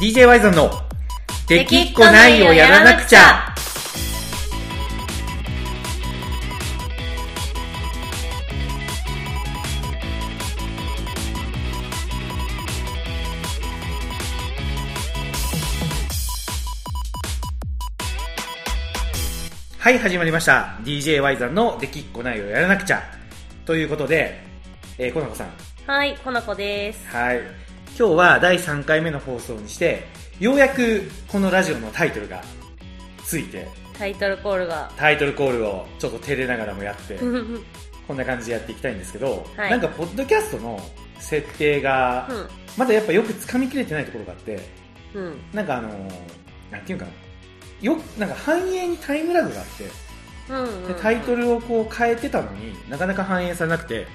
DJ ワイザンのできっこないをやらなくちゃはい、始まりました。DJ ワイザンのできっこないをやらなくちゃ。ということで、えー、コナコさん。はい、こなこです。はい。今日は第3回目の放送にして、ようやくこのラジオのタイトルがついて、タイトルコールが。タイトルコールをちょっと照れながらもやって、こんな感じでやっていきたいんですけど、はいなんかポッドキャストの設定が、まだやっぱよく掴みきれてないところがあって、うん。うん。なんかあのーなんていうかな、よなんか反映にタイムラグがあって、うん、うん。でタイトルをこう変えてたのになかなか反映されなくて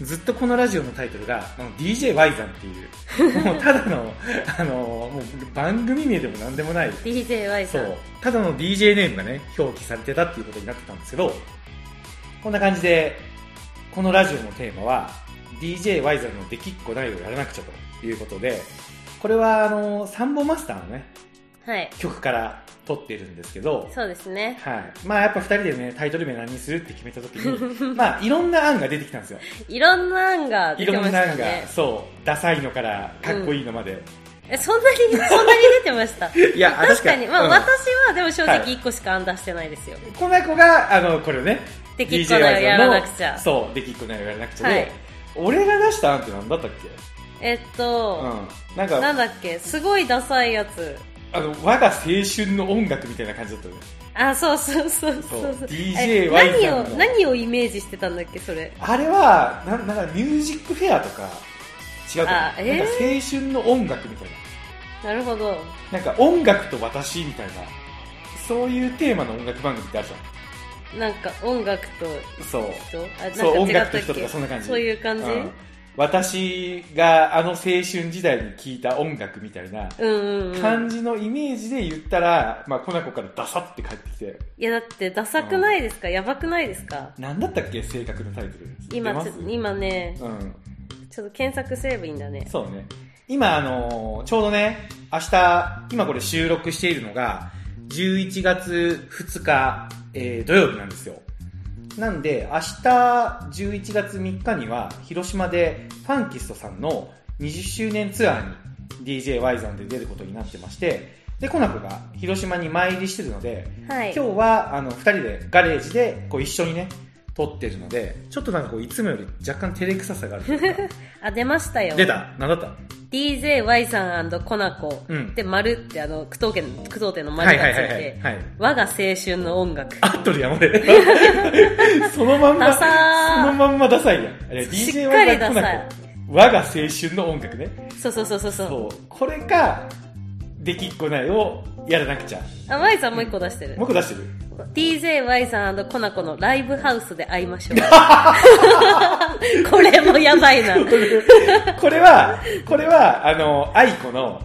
ずっとこのラジオのタイトルが DJY さんっていう もうただのあのもう番組名でもなんでもない DJY さん。そうただの DJ ネームがね表記されてたっていうことになってたんですけどこんな感じでこのラジオのテーマは DJY さんのできっこないをやらなくちゃということでこれはあのサンボマスターのねはい。曲から撮ってるんですけどそうですね。はい。まあやっぱ二人でね、タイトル名何にするって決めた時に、まあいろんな案が出てきたんですよ。いろんな案が出いてまろんな案が、したね。そう、ダサいのからかっこいいのまで。え、そんなに、そんなに出てました？いや、確かに。まあ、うん私はでも正はい直1個しか案出してないですよ。この子が、あの、これをね、できっこないをやらなくちゃそう、できっこないをやらなくちゃで、はい俺が出した案って何だったっけ？えっと、うん。なんか、なんだっけ、すごいダサいやつ。あの、我が青春の音楽みたいな感じだったよね。あ、そうそうそうそうそうそう。DJY え何を、何をイメージしてたんだっけ、それ？あれは、ななんかミュージックフェアとか、違うかえー？なんか青春の音楽みたいな。なるほど。なんか音楽と私みたいな、そういうテーマの音楽番組ってあるじなんか音楽と。人？あ、なんかそう、音楽と人とかそんな感じ。そういう感じ、ん私があの青春時代に聴いた音楽みたいなうんうんうん。感じのイメージで言ったら、まあ、コナコからダサって帰ってきて、いやだってダサくないですか、やばくないですか？なんだったっけ？正確なタイトル。今今ね、うん。ちょっと検索すればいいんだね。そうね。今、あのーちょうどね、明日、今これ収録しているのが、11月2日、えー土曜日なんですよ。なんで、明日、11月3日には、広島で、ファンキストさんの20周年ツアーに、DJY さんで出ることになってまして、で、コナコが広島に参りしてるので、はい。今日は、あの、二人でガレージで、こう一緒にね、撮ってるので、ちょっとなんかこう、いつもより若干照れくささがあるというか。あ、出ましたよ。出たなんだった？DJY さんコナコ。うんで、丸ってあの、句読点、句読点の丸がついはいはいはいて、我が青春の音楽。合っとるやん、俺。そのまんま、そのまんまダサいやん。あれし DJ っかりダサいワイザンコナコ我が青春の音楽ね。そうそうそうそうそう。そう。これか、できっこないをやらなくちゃ。あ、Y さんもう一個出してるもう。一個出してる？DJY さんコナコのライブハウスで会いましょう。これもやばいな。これこれは、これは、あの、愛子の、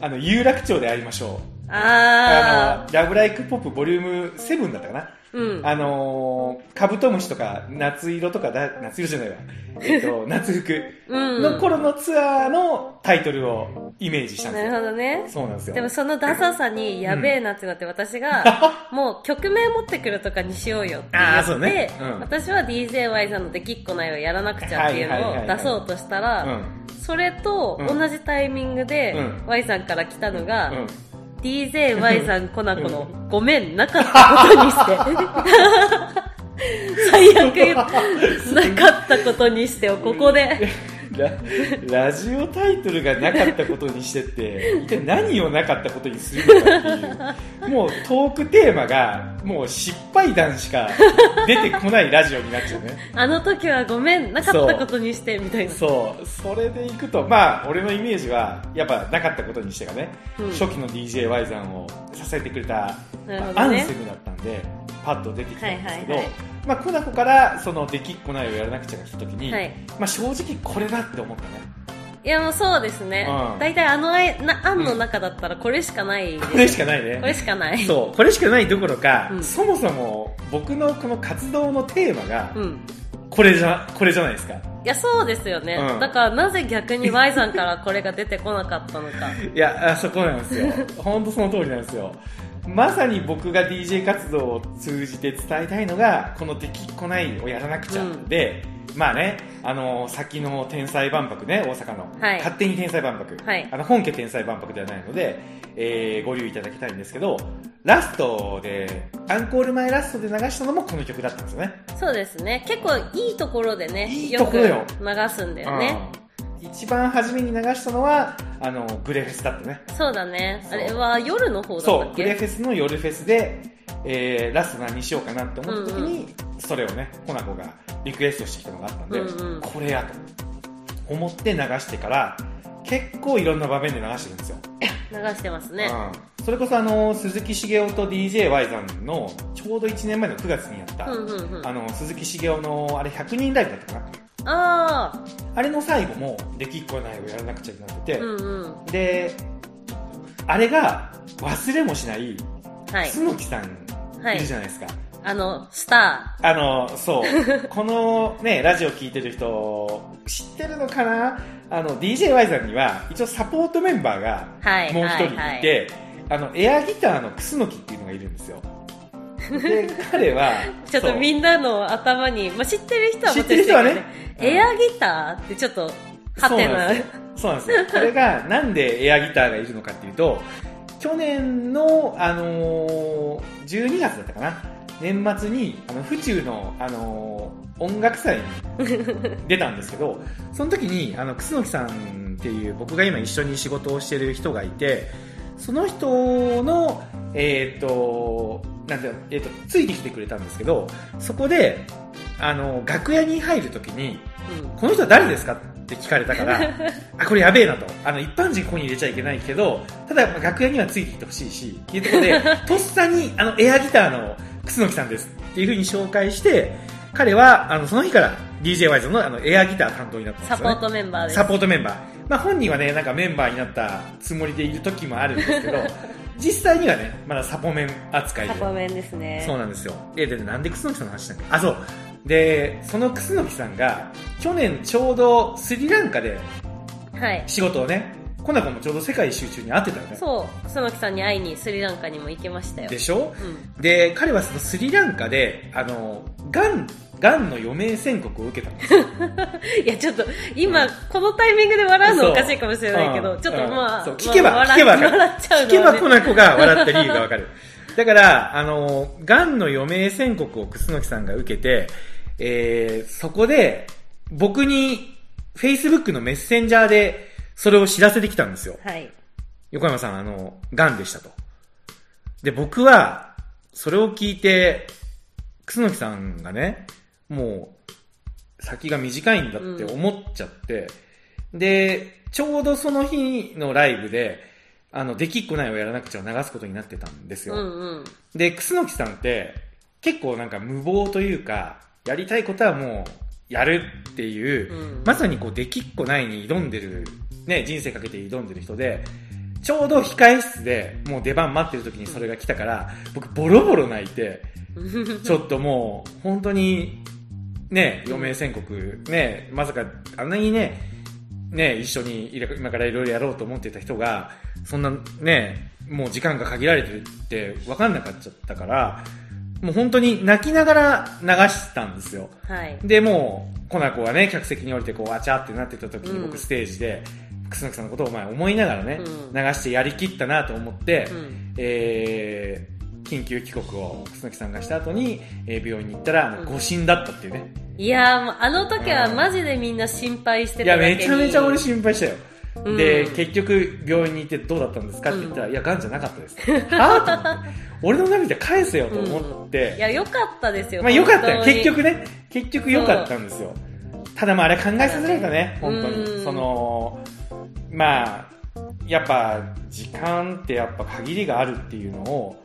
あの、有楽町で会いましょう。ああの、ラブライクポップボリューム7だったかな。ー。うん。あのー、カブトムシとか夏色とかだ、夏色じゃないわ。えっと、夏服うんの頃のツアーのタイトルをイメージしたんですなよ。るほどね。そうなんですよ。でもそのダサさにやべえなってなって 私が、もう曲名持ってくるとかにしようよって言って、ねうん私は DJY さんのできっこないをやらなくちゃっていうのを出そうとしたら、うん。それとうん同じタイミングで、うん Y さんから来たのが、うん。DJY さんコナコのごめんなかったことにして。最悪なかったことにしてをここで。ララジオタイトルがなかったことにしてって、一体何をなかったことにするのかっていう、もうトークテーマが、もう失敗談しか出てこないラジオになっちゃうね。あの時はごめんなかったことにしてみたいな。そう、それでいくと、まあ、俺のイメージは、やっぱなかったことにしてがね、うん。初期の DJY さんを支えてくれた、ね。アンセムだったんで、パッと出てきたんですけど、はいはいはいまあ、コナコから、その、できっこないをやらなくちゃが来た時に、はいまあ、正直これだって思ったね。いやもうそうですねうん。大体あの案の中だったらこれしかない。これしかないね。これしかない。そう、これしかないどころか、うんそもそも僕のこの活動のテーマが、うん。これじゃ、これじゃないですか。いや、そうですよね。うんだからなぜ逆に Y さんからこれが出てこなかったのか。いや、あそこなんですよ。本当その通りなんですよ。まさに僕が DJ 活動を通じて伝えたいのが、このできっこないをやらなくちゃうんで、まあね、あの、先の天才万博ね、大阪の。はい勝手に天才万博。はいあの、本家天才万博ではないので、えーご留意いただきたいんですけど、ラストで、アンコール前ラストで流したのもこの曲だったんですよね。そうですね。結構いいところでね、いいところよく流すんだよね。うん一番初めに流したのは、あの、グレフェスだったね。そうだね。あれは夜の方だったっ、そうグレけフェスの夜フェスで、えー、ラスト何しようかなって思った時に、それをね、コナコがリクエストしてきたのがあったんで、うんうんこれやと思って流してから、結構いろんな場面で流してるんですよ。流してますね。うん、それこそあの、鈴木茂雄と DJY さんの、ちょうど1年前の9月にやった、うんうんうん。あの、鈴木茂雄の、あれ100人ライブだったかな？ああれの最後も、できっこないをやらなくちゃいけなくて、あ、うんうん。で、あれが忘れもしない、はい。楠木さんはいいるじゃないですか。あの、スタあの、そう。このね、ラジオ聞いてる人、知ってるのかな？あの、DJY さんには、一応サポートメンバーがー。はい。もう一人いて、はいはいあの、エアギターのクスノキっていうのがいるんですよ。で、彼は、ちょっとみんんなの頭に、まあ、知ってる人は知ってる人はねエアギターってちょっと、はてな。そうなんですよ。これが、なんでエアギターがいるのかっていうと、去年の、あのー12月だったかな。年末に、あの、府中の、あのー音楽祭に出たんですけど、その時に、あの、楠木さんっていう、僕が今一緒に仕事をしてる人がいて、その人の、えっ、と、なんていうのえっ、と、ついてきてくれたんですけど、そこで、あの、楽屋に入る時に、うんこの人は誰ですかって聞かれたから、あ、これやべえなと。あの、一般人ここに入れちゃいけないけど、ただ、まあ楽屋にはついてきてほしいし、っていうところで、とっさに、あの、エアギターの楠木さんですっていう風に紹介して、彼は、あの、その日から DJ ワイズのあの、エアギター担当になったんですよ、ね。サポートメンバーです。サポートメンバー。まあ本人はね、なんかメンバーになったつもりでいる時もあるんですけど、実際にはね、まだサポメン扱いで。サポメンですね。そうなんですよ。え、で、なんで楠木さんの話したんあ、そう。で、その楠木さんが、去年ちょうどスリランカではい。仕事をね、コナコもちょうど世界一周中に会ってたよね。そう、楠木さんに会いにスリランカにも行きましたよ。でしょ？うん。で、彼はそのスリランカで、あの、ガン、ガンの余命宣告を受けたんですよ。いや、ちょっと、今、このタイミングで笑うのおかしいかもしれないけど、うんちょっとうんまあ、聞けば、まあ聞けばわかる笑っちゃうの聞けばはねコナコが笑った理由がわかる。だから、あの、ガンの余命宣告を楠木さんが受けて、えー、そこで、僕に、Facebook のメッセンジャーで、それを知らせてきたんですよ。はい。横山さん、あの、癌でしたと。で、僕は、それを聞いて、楠木さんがね、もう、先が短いんだって思っちゃって、で、ちょうどその日のライブで、あの、できっこないをやらなくちゃ流すことになってたんですよ。うんうん。で、楠木さんって、結構なんか無謀というか、やりたいことはもう、やるっていう、うんまさにこう、できっこないに挑んでる、ね、人生かけて挑んでる人で、ちょうど控え室でもう出番待ってる時にそれが来たから、僕ボロボロ泣いて、ちょっともう、本当に、ね、余命宣告、ね、まさかあんなにね、ね、一緒に今からいろいろやろうと思ってた人が、そんなね、もう時間が限られてるって分かんなかっちゃったから、もう本当に泣きながら流したんですよ。はい。で、もう、コナコがね、客席に降りてこう、あちゃってなってた時にうん僕ステージで、楠木さんのことをお前思いながらね、うん流してやりきったなと思って、うんえー、緊急帰国を楠木さんがした後に、えー病院に行ったら、誤診だったっていうね。いやー、もうあの時はマジでみんな心配していや、ただけに。めちゃめちゃ俺心配したよ。うんで、結局、病院に行ってどうだったんですかって言ったら、いや、癌じゃなかったです。はて。俺の涙返せよと思って、いや、よかったですよ。まあよかったよ。結。局ね。結局よかったんですよ。ただまああれ考えさせられたね。うん本当に。その、まあ、やっぱ時間ってやっぱ限りがあるっていうのを、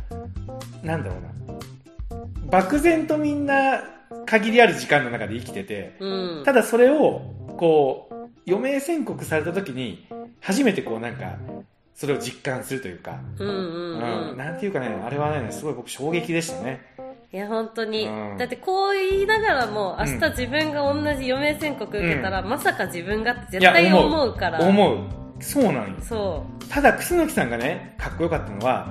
なんだろうな。漠然とみんな限りある時間の中で生きてて、うん。ただそれを、こう、余命宣告された時に、初めてこうなんか、それを実感するというか、うんうんうん。うん、なんていうかね、あれはね、すごい僕衝撃でしたね。いや、本当に。うんだってこう言いながらも、明うん日自分が同じ余命宣告受けたら、まさか自分がって絶対思うから。思う。そうなんよ。そただ、楠木さんがね、かっこよかったのは、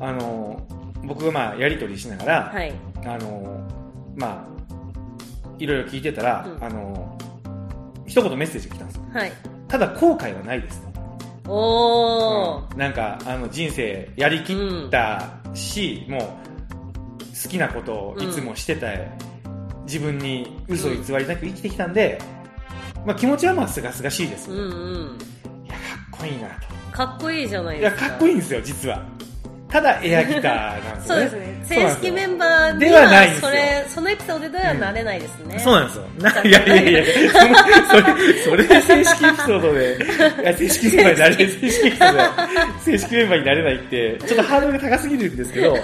あの、僕がまあ、やりとりしながら、う。はい。あの、まあ、いろいろ聞いてたら、うんあの、一言メッセージが来たんですよ。はい。ただ、後悔はないですと。おー。うんなんか、あの、人生やりきったし、もう、好きなことをいつもしてた、自分に嘘偽りなく生きてきたんで、まあ気持ちはまあ、すがすがしいです。うんうん。いや、かっこいいなかっこいいじゃないと。いや、ですか。かっこいいんですよ、実は。ただ、エアギターなんですね。うですね。そうですよ正式メンバーにではないんですよそれ、そのエピソードではなれないですね。そうなんですよ。ないやいやいや、それ、それで正式エピソードで、いや正式メンバーになれ、正式エピソードで、正式メンバーになれないって、ちょっとハードルが高すぎるんですけど、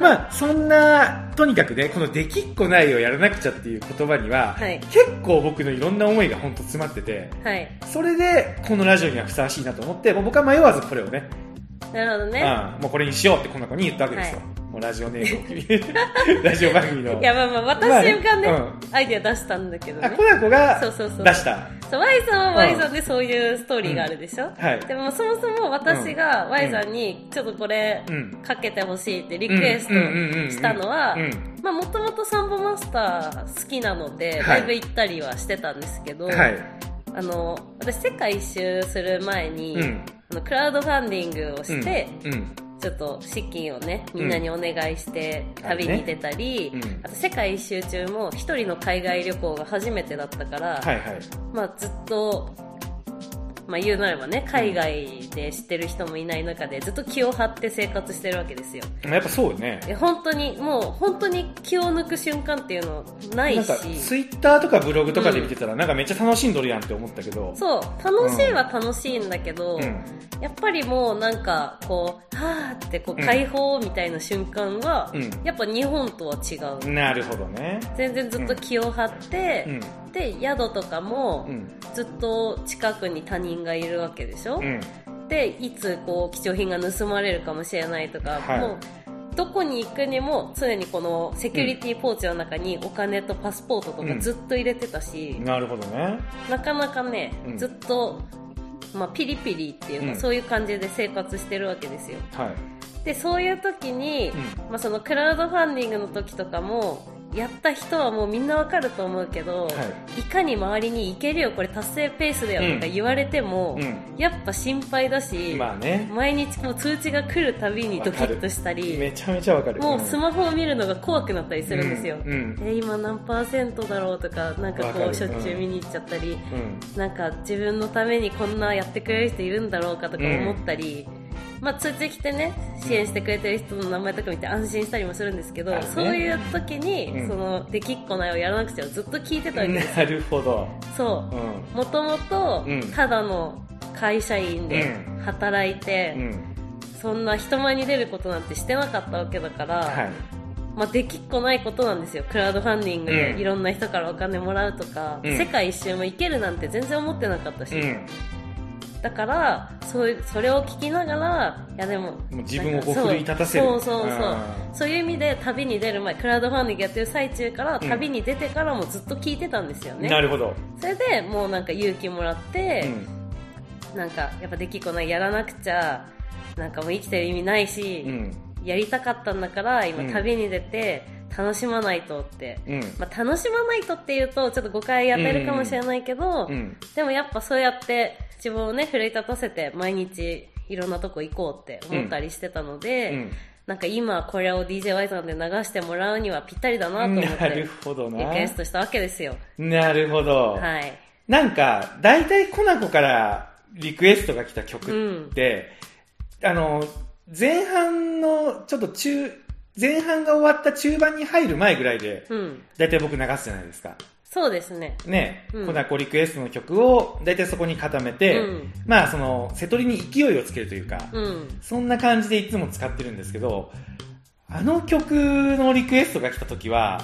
まあ、そんな、とにかくね、このできっこないをやらなくちゃっていう言葉には、はい結構僕のいろんな思いが本当詰まってて、はい。それで、このラジオにはふさわしいなと思って、もう僕は迷わずこれをね、なるほどね。うん、もうこれにしようってこの子に言ったわけですよ。もうラジオネームを ラジオ番組の。いや、まあまあ、私がね、うアイディア出したんだけどあ、ねコ。ナコがそうそうそう出した。そう、Y さんは Y さんでそういうストーリーがあるでしょ、はい。でもそもそも私が Y さんにちょっとこれうん。かけてほしいってリクエストしたのはうんうんうんまあもともとサンボマスター好きなのではいライブ行ったりはしてたんですけど、はい。あの私世界一周する前に、うん。あのクラウドファンディングをして、うん。うん。ちょっと資金をねみんなにお願いしてうん旅に出たり、うん。あと世界一周中も一人の海外旅行が初めてだったから、はいはい。まあ、ずっと、まあ、言うなればね海外で知ってる人もいない中でずっと気を張って生活してるわけですよ。やっぱそうよね。え本当にもう本当に気を抜く瞬間っていうのないし。なんか、ツイッターとかブログとかで見てたら、なんかめっちゃ楽しんどるやんって思ったけど。そう。楽しいは楽しいんだけど、うん。やっぱりもうなんかこうはーってこう解放みたいな瞬間は、うん。やっぱ日本とは違う。なるほどね。全然ずっと気を張ってう、ん。で宿とかもうん。ずっと近くに他人がいるわけでしょ、うん。でいつこう貴重品が盗まれるかもしれないとか、はいもうどこに行くにも常にこのセキュリティポーチの中にお金とパスポートとかずっと入れてたし、なるほどね。なかなかね、うんずっと、まあ、ピリピリっていうか、うんそういう感じで生活してるわけですよはい。でそういう時に、うまあ、そのクラウドファンディングの時とかもやった人はもうみんなわかると思うけど、、はいかに周りに行けるよこれ達成ペースだよとか言われても、うん。やっぱ心配だし、まあね。毎日こう通知が来るたびにドキッとしたりめちゃめちゃわかる。もうスマホを見るのが怖くなったりするんですよ、うん。うん。え今何パーセントだろうとかなんかこうしょっちゅう見に行っちゃったり、うん。なんか自分のためにこんなやってくれる人いるんだろうかとか思ったり、まあ通知来てね支援してくれてる人の名前とか見て安心したりもするんですけど、ね。そういう時に、うん。そのできっこないをやらなくちゃずっと聞いてたわけですなるほど。そう。うん。もともとうん。ただの会社員でうん。働いて、うん。そんな人前に出ることなんてしてなかったわけだから、はい。まあ、できっこないことなんですよ。クラウドファンディングでうん。いろんな人からお金もらうとか、うん。世界一周も行けるなんて全然思ってなかったし、うん。だからそそれを聞きながらいやでももう自分をこう奮い立たせる。そうそうそうそうあそういう意味で旅に出る前クラウドファンディングやってる最中からうん旅に出てからもずっと聞いてたんですよーね、なるほど。それでもうなんか勇気もらって、うん。なんかやっぱできっこないやらなくちゃなんかもう生きてる意味ないし、うん。やりたかったんだから今うん旅に出て楽しまないとって、うん。まあ、楽しまないとっていうとちょっと誤解与えるかもしれないけど、うん。でもやっぱそうやって自分をね奮い立たせて毎日いろんなとこ行こうって思ったりしてたので、うん。なんか今これを DJY さんで流してもらうにはぴったりだなと思っなてるほどリクな。エストしたわけですよなるほど。はいなんか、大体コナコからリクエストが来た曲って、あの、前半の、ちょっと中、前半が終わった中盤に入る前ぐらいで、うん大体僕流すじゃないですか。そうですね。ね、うん。コナコリクエストの曲を大体そこに固めて、うん。まあその、瀬戸りに勢いをつけるというか、うん。そんな感じでいつも使ってるんですけど、あの曲のリクエストが来た時は、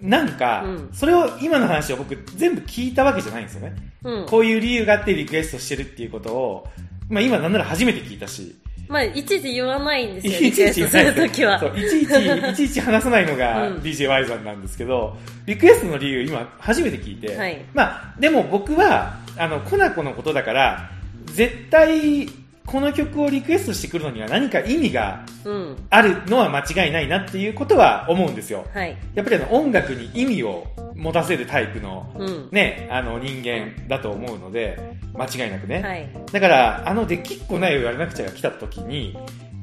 なんか、うん。それを、今の話を僕全部聞いたわけじゃないんですよね。うん。こういう理由があってリクエストしてるっていうことを、まあ今なんなら初めて聞いたし、まあ、いちいち言わないんですよ、いちいちするときは。そ。ういちいち、いちいち話さないのが うん。DJY さんなんですけど、リクエストの理由今初めて聞いて、はい。まあ、でも僕は、あの、コナコのことだから、絶対、この曲をリクエストしてくるのには何か意味がうん。あるのは間違いないなっていうことは思うんですよ。はい。やっぱりあの音楽に意味を持たせるタイプのうん。ね、あの人間だと思うので、間違いなくね。はい。だから、あのできっこないをやらなくちゃが来た時に、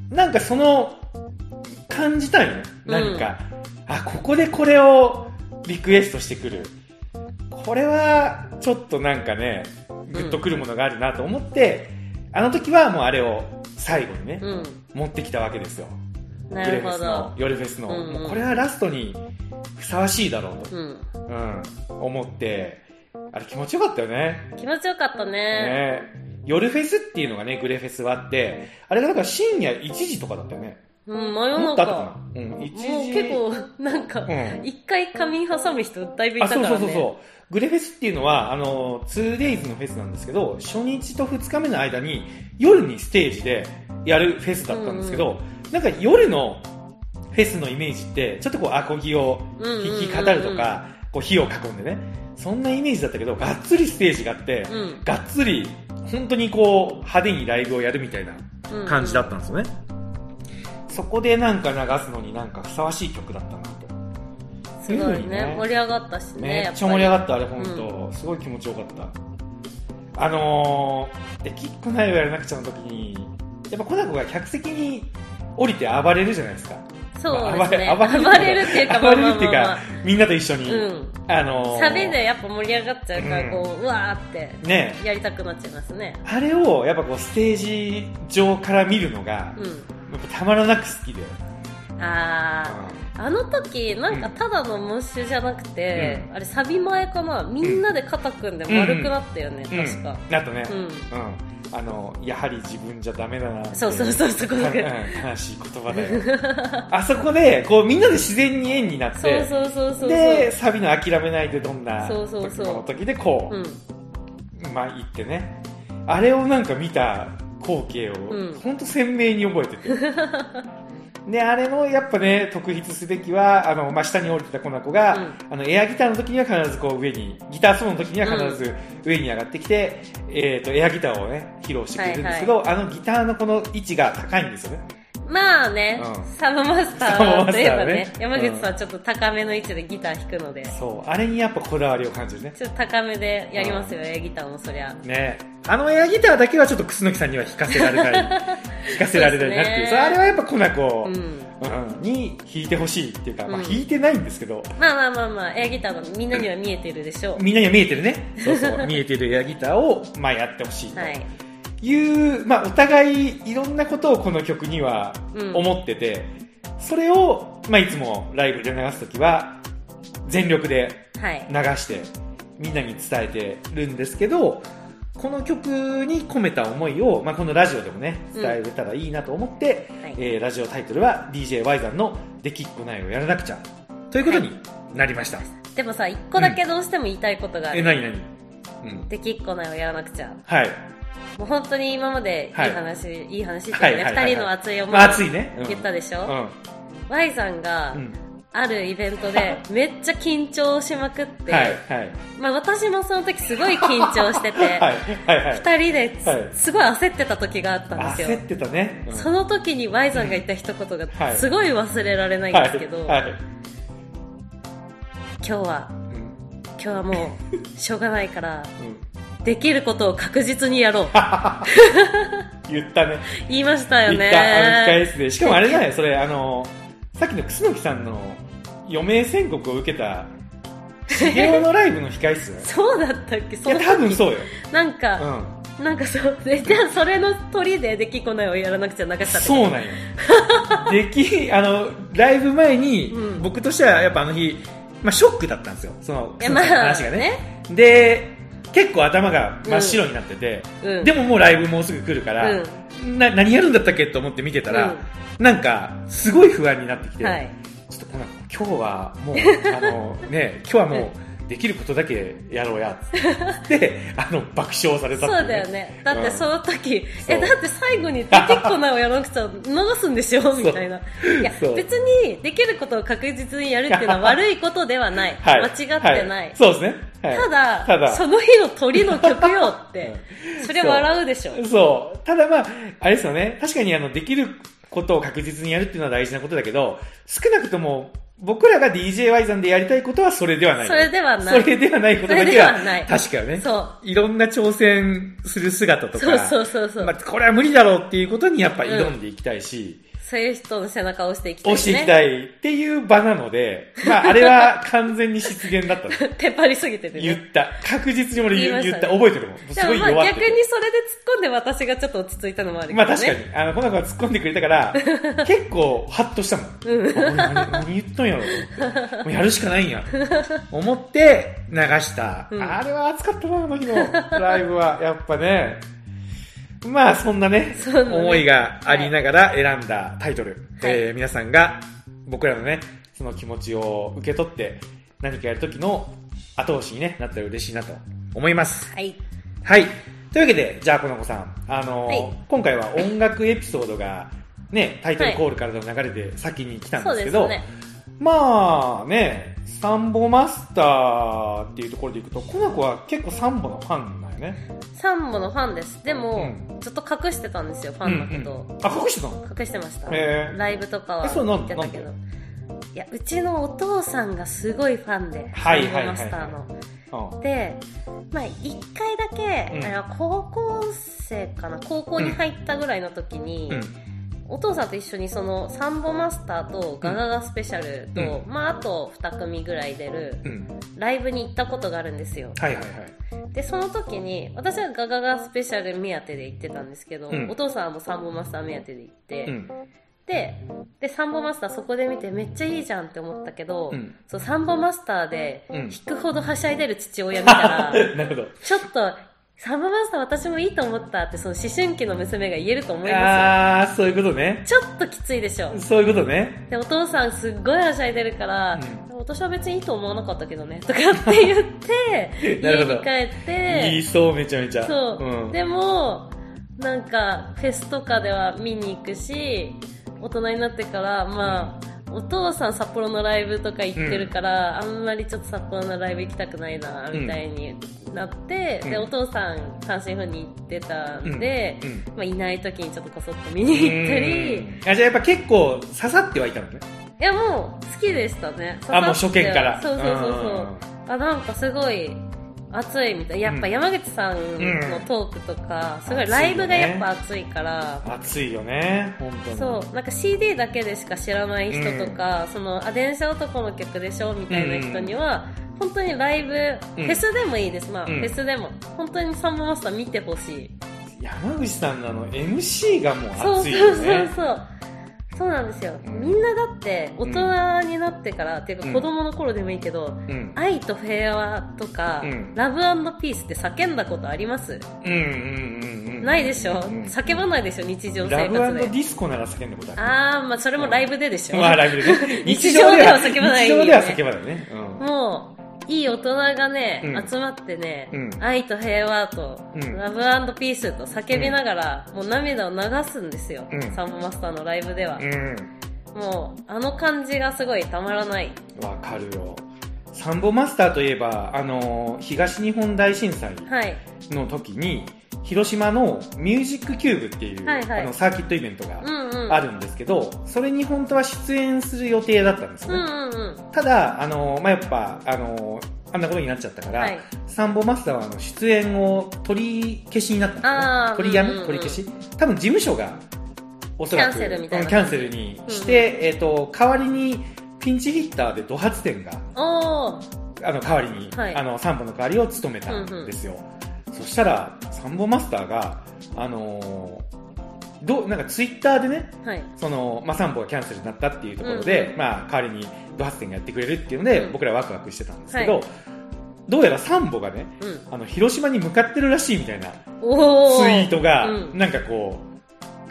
なんかその、感じたいの何か、あ、ここでこれをリクエストしてくる。これは、ちょっとなんかね、グッとくるものがあるなと思って、あの時はもうあれを最後にね、うん。持ってきたわけですよ。なるほグレフェスのど。、夜フェスの、うんうんもうこれはラストにふさわしいだろうと、うん。うん、思って、あれ気持ちよかったよね。気持ちよかったね。ね夜フェスっていうのがね、グレフェスはあって、あれがだから深夜1時とかだったよね。うん、真夜中。もっと後かな。うん、1時。もう結構、なんか、うん一回仮眠挟む人だいぶいたあ、からね。そうそうそうそう。グレフェスっていうのは、あの、2days のフェスなんですけど、初日と2日目の間に、夜にステージでやるフェスだったんですけど、なんか夜のフェスのイメージって、ちょっとこう、アコギを弾き語るとか、こう、火を囲んでね、そんなイメージだったけど、がっつりステージがあって、うんがっつり、本当にこう、派手にライブをやるみたいなうん感じだったんですよね。そこでなんか流すのになんかふさわしい曲だったなと。すごいねね盛り上がったしね。めっちゃ盛り上がった、あれ、本うん当、すごい気持ちよかった。あのー、できっこないをやらなくちゃの時に、やっぱコナコが客席に降りて暴れるじゃないですか。そうですね。まあ暴れるっていうか、暴れるっていうかみんなと一緒に。うん。あのー、サビでやっぱ盛り上がっちゃうから、うんこう、うわーって、ね、やりたくなっちゃいますね。あれをやっぱこうステージ上から見るのが、やうん。っぱたまらなく好きで。あー、あの時、なんかただのモッシュじゃなくて、あれサビ前かなみんなで肩組んで丸くなったよね、うん、確か。あとね、うんうん。あの、やはり自分じゃダメだな。そうそうそう、そこうんだけ。悲しい言葉だよ。あそこで、こうみんなで自然に円になって、そうそうそうそう。で、サビの諦めないでどんなそうそうそう時の時でこう、うん。まあ言ってね。あれをなんか見た光景を、うんほんと鮮明に覚えてて。で、あれのやっぱね、特筆すべきは、あの、まあ、下に降りてたコナコが、あの、エアギターの時には必ずこう上に、ギターソロの時には必ず上に上がってきて、えっ、と、エアギターをね、披露してくれるんですけど、あのギターのこの位置が高いんですよね。まあね、うんサブマスターといえばね、山口さんはちょっと高めの位置でギター弾くので、そう。あれにやっぱこだわりを感じるね。ちょっと高めでやりますよ、エアギターもそりゃ。ねあのエアギターだけはちょっと楠木さんには弾かせられない。弾かせられないなっていう。そねあれはやっぱコナコ、うん。うんに弾いてほしいっていうか、まあうん弾いてないんですけど、まあまあまあまあ、エアギターのみんなには見えてるでしょう。みんなには見えてるね。そうそう、見えてるエアギターを、まあやってほしいとはい。いう、まあお互いいろんなことをこの曲にはうん。思ってて、それを、まあいつもライブで流すときは、全力ではい。流してみんなに伝えてるんですけどこの曲に込めた思いを、まあ、このラジオでもね伝えれたらいいなと思って、はい。えーラジオタイトルは DJY さんの「できっこないをやらなくちゃ」ということになりました、でもさ、一個だけどうしても言いたいことがあえる。何何？うん。できっこないをやらなくちゃ。はいもう本当に今までいいはい。話、い、い話っていうかね、はいはいはい二人の熱い思いまあ熱いね、うん、言ったでしょ、うん ?Y さんがう、ん。あるイベントで めっちゃ緊張しまくって、はいはい。まあ私もその時すごい緊張してて、はいはいはい。二人ですごい焦ってた時があったんですよ。焦。ってたね、うん。その時に Y さんが言った一言はがい。すごい忘れられないんですけど、はいはい。今日は、うん。今日はもう、しょうがないから、うんできることを確実にやろう。言ったね言いましたよね。言った、あの控え室で。しかもあれだよ、それ、あの、さっきの楠木さんの余命宣告を受けた、茂雄のライブの控え室？そうだったっけ？いや、その時多分そうよ。なんうか、ん。なんかそう、で、じゃあそれの鳥でできこないをやらなくちゃなかったそうなんよ。でき、あの、ライブ前に、うん僕としてはやっぱあの日、まあショックだったんですよ。その、話がね。で、結構頭が真っ白になってて、うん。でももうライブもうすぐ来るから、な何やるんだったっけと思って見てたら、なんか、すごい不安になってきて、はい。ちょっと今日はもう、あのね、今日はもうできることだけやろうや、つって、あの、爆笑されたっていそうだよね。だってその時、そうえ、だって最後にできっこないをやらなくちゃ逃すんでしょ みたいな。いや別にできることを確実にやるっていうのは悪いことではない。はい。間違ってない。はいそうですね。はいただただ、その日の鳥の曲よって、うんそれ笑うでしょ。そう。ただまあ、あれですよね。確かにあの、できることを確実にやるっていうのは大事なことだけど、少なくとも、僕らが DJY さんでやりたいことはそれではない。それではないそれではないことだけそれでははない、確かよね。そう。いろんな挑戦する姿とか、そうそうそうそう。まあ、これは無理だろうっていうことにやっぱ挑んでいきたいし、そういう人の背中を押していきたい、ね。押していきたいっていう場なので、まあ、あれは完全に失言だったの。テンパりすぎててね。言った。確実に俺言言った。覚えてるもん。すごい弱ってて逆にそれで突っ込んで私がちょっと落ち着いたのもあるけどね。まあ確かに、あの、この子が突っ込んでくれたから、結構、ハッとしたもん。うん、何何言ったんやろと思って。もうやるしかないんや。思って、流した。うんあれは熱かったな、あの日のライブは。やっぱね。まあ、そんなね、なね思いがありながら選んだタイトル。はいえー皆さんが、僕らのね、その気持ちを受け取って、何かやるときの後押しに、ね、なったら嬉しいなと思います。はい。はい。というわけで、じゃあ、この子さん、あのーはい今回は音楽エピソードが、ね、タイトルコールからの流れで先に来たんですけど、ですね。まあね、サンボマスターっていうところでいくと、この子は結構サンボのファンね。サンボのファンです。でも、うずっと隠してたんですよ、ファンのことを。うんうんあ、隠してたの？隠してました。へーライブとかはえそうなん言ってたけどなん。いや、うちのお父さんがすごいファンで、はいはいはいはいサンボマスターの。うんで、まあ、一回だけ、うんあの高校生かな、高校に入ったぐらいの時に、うん。お父さんと一緒にそのサンボマスターとガガガスペシャルと、うまああと2組ぐらい出るうん。ライブに行ったことがあるんですよ。はいはいはい。で、その時に、私はガガガスペシャル目当てで行ってたんですけど、うんお父さんはもうサンボマスター目当てで行って、うん。で、で、サンボマスターそこで見てめっちゃいいじゃんって思ったけど、うんそう、サンボマスターでうん引くほどはしゃいでる父親見たら、なるほど。ちょっと、サンボマスター私もいいと思ったってその思春期の娘が言えると思いまあー、そういうことね。ちょっときついでしょ。そういうことね。で、お父さんすっごいはしゃいでるから、う私は別にいいと思わなかったけどね、とかって言って、なるほど家に帰って、言いそう、めちゃめちゃ。そう、うん。でもなんかフェスとかでは見に行くし大人になってからまあお父さん札幌のライブとか行ってるから、あんまりちょっと札幌のライブ行きたくないなみたいになって、うん。でお父さん単身赴任行ってたんで、うん。うん。まあ、いない時にちょっとこそっと見に行ったり、うん。あ、じゃあやっぱ結構刺さってはいたのね。いやもう好きでしたね。あもう初見から。そうそうそうそう。うん。あなんかすごい熱いみたいやっぱ山口さんのトークとか、すごいライブがやっぱ熱いから、熱いよね、本当に。そう。なんか CD だけでしか知らない人とか、そのあ電車男の曲でしょみたいな人には、本当にライブ、うん。フェスでもいいです。まあ、うん。フェスでも。本当にサンボマスター見てほしい。山口さんのあの MC がもうそう熱いよそうそうね。そうそうなんですよ、うんみんなだって大人になってから、っていうかうん子供の頃でもいいけど、うん。愛と平和とか、うんラブピースって叫んだことあります、うんうんうんうん。ないでしょ、うん叫ばないでしょ？日常ラブ生活でディスコなら叫んだことある。あーまあそれもライブででしょ、まあライブで ね。日常では叫ばないよね日常では叫ばないね。うん。もういい大人がね、うん。集まってね、うん。愛と平和と、うん。ラブピースと叫びながら、もう涙を流すんですよ、うん。サンボマスターのライブでは、うん。もうあの感じがすごいたまらない。わかるよ。サンボマスターといえば、あの、東日本大震災はい。の時に、広島のミュージックキューブっていう、はいはい。あのサーキットイベントがうんうん。あるんですけど、それに本当は出演する予定だったんですね。うんうんうん。ただ、あの、まあ、やっぱ、あの、あんなことになっちゃったから、はい。サンボマスターはあの出演を取り消しになったんです。取りやめ、うんうんうん。取り消し。多分事務所が、おそらく、キャンセルみたいなうんキャンセルにして、えっ、と、代わりに、ピンチヒッターでド発展が、あの、代わりに、はい。あの、サンボの代わりを務めたんですよ。そしたら、サンボマスターが、あのーどう、なんかツイッターでね、はい。その、まあ、サンボがキャンセルになったっていうところで、うんうんまあ、代わりにド発展がやってくれるっていうので、うん。僕らワクワクしてたんですけど、はい。どうやらサンボがね、うん。あの、広島に向かってるらしいみたいなおツイートが、うん。なんかこ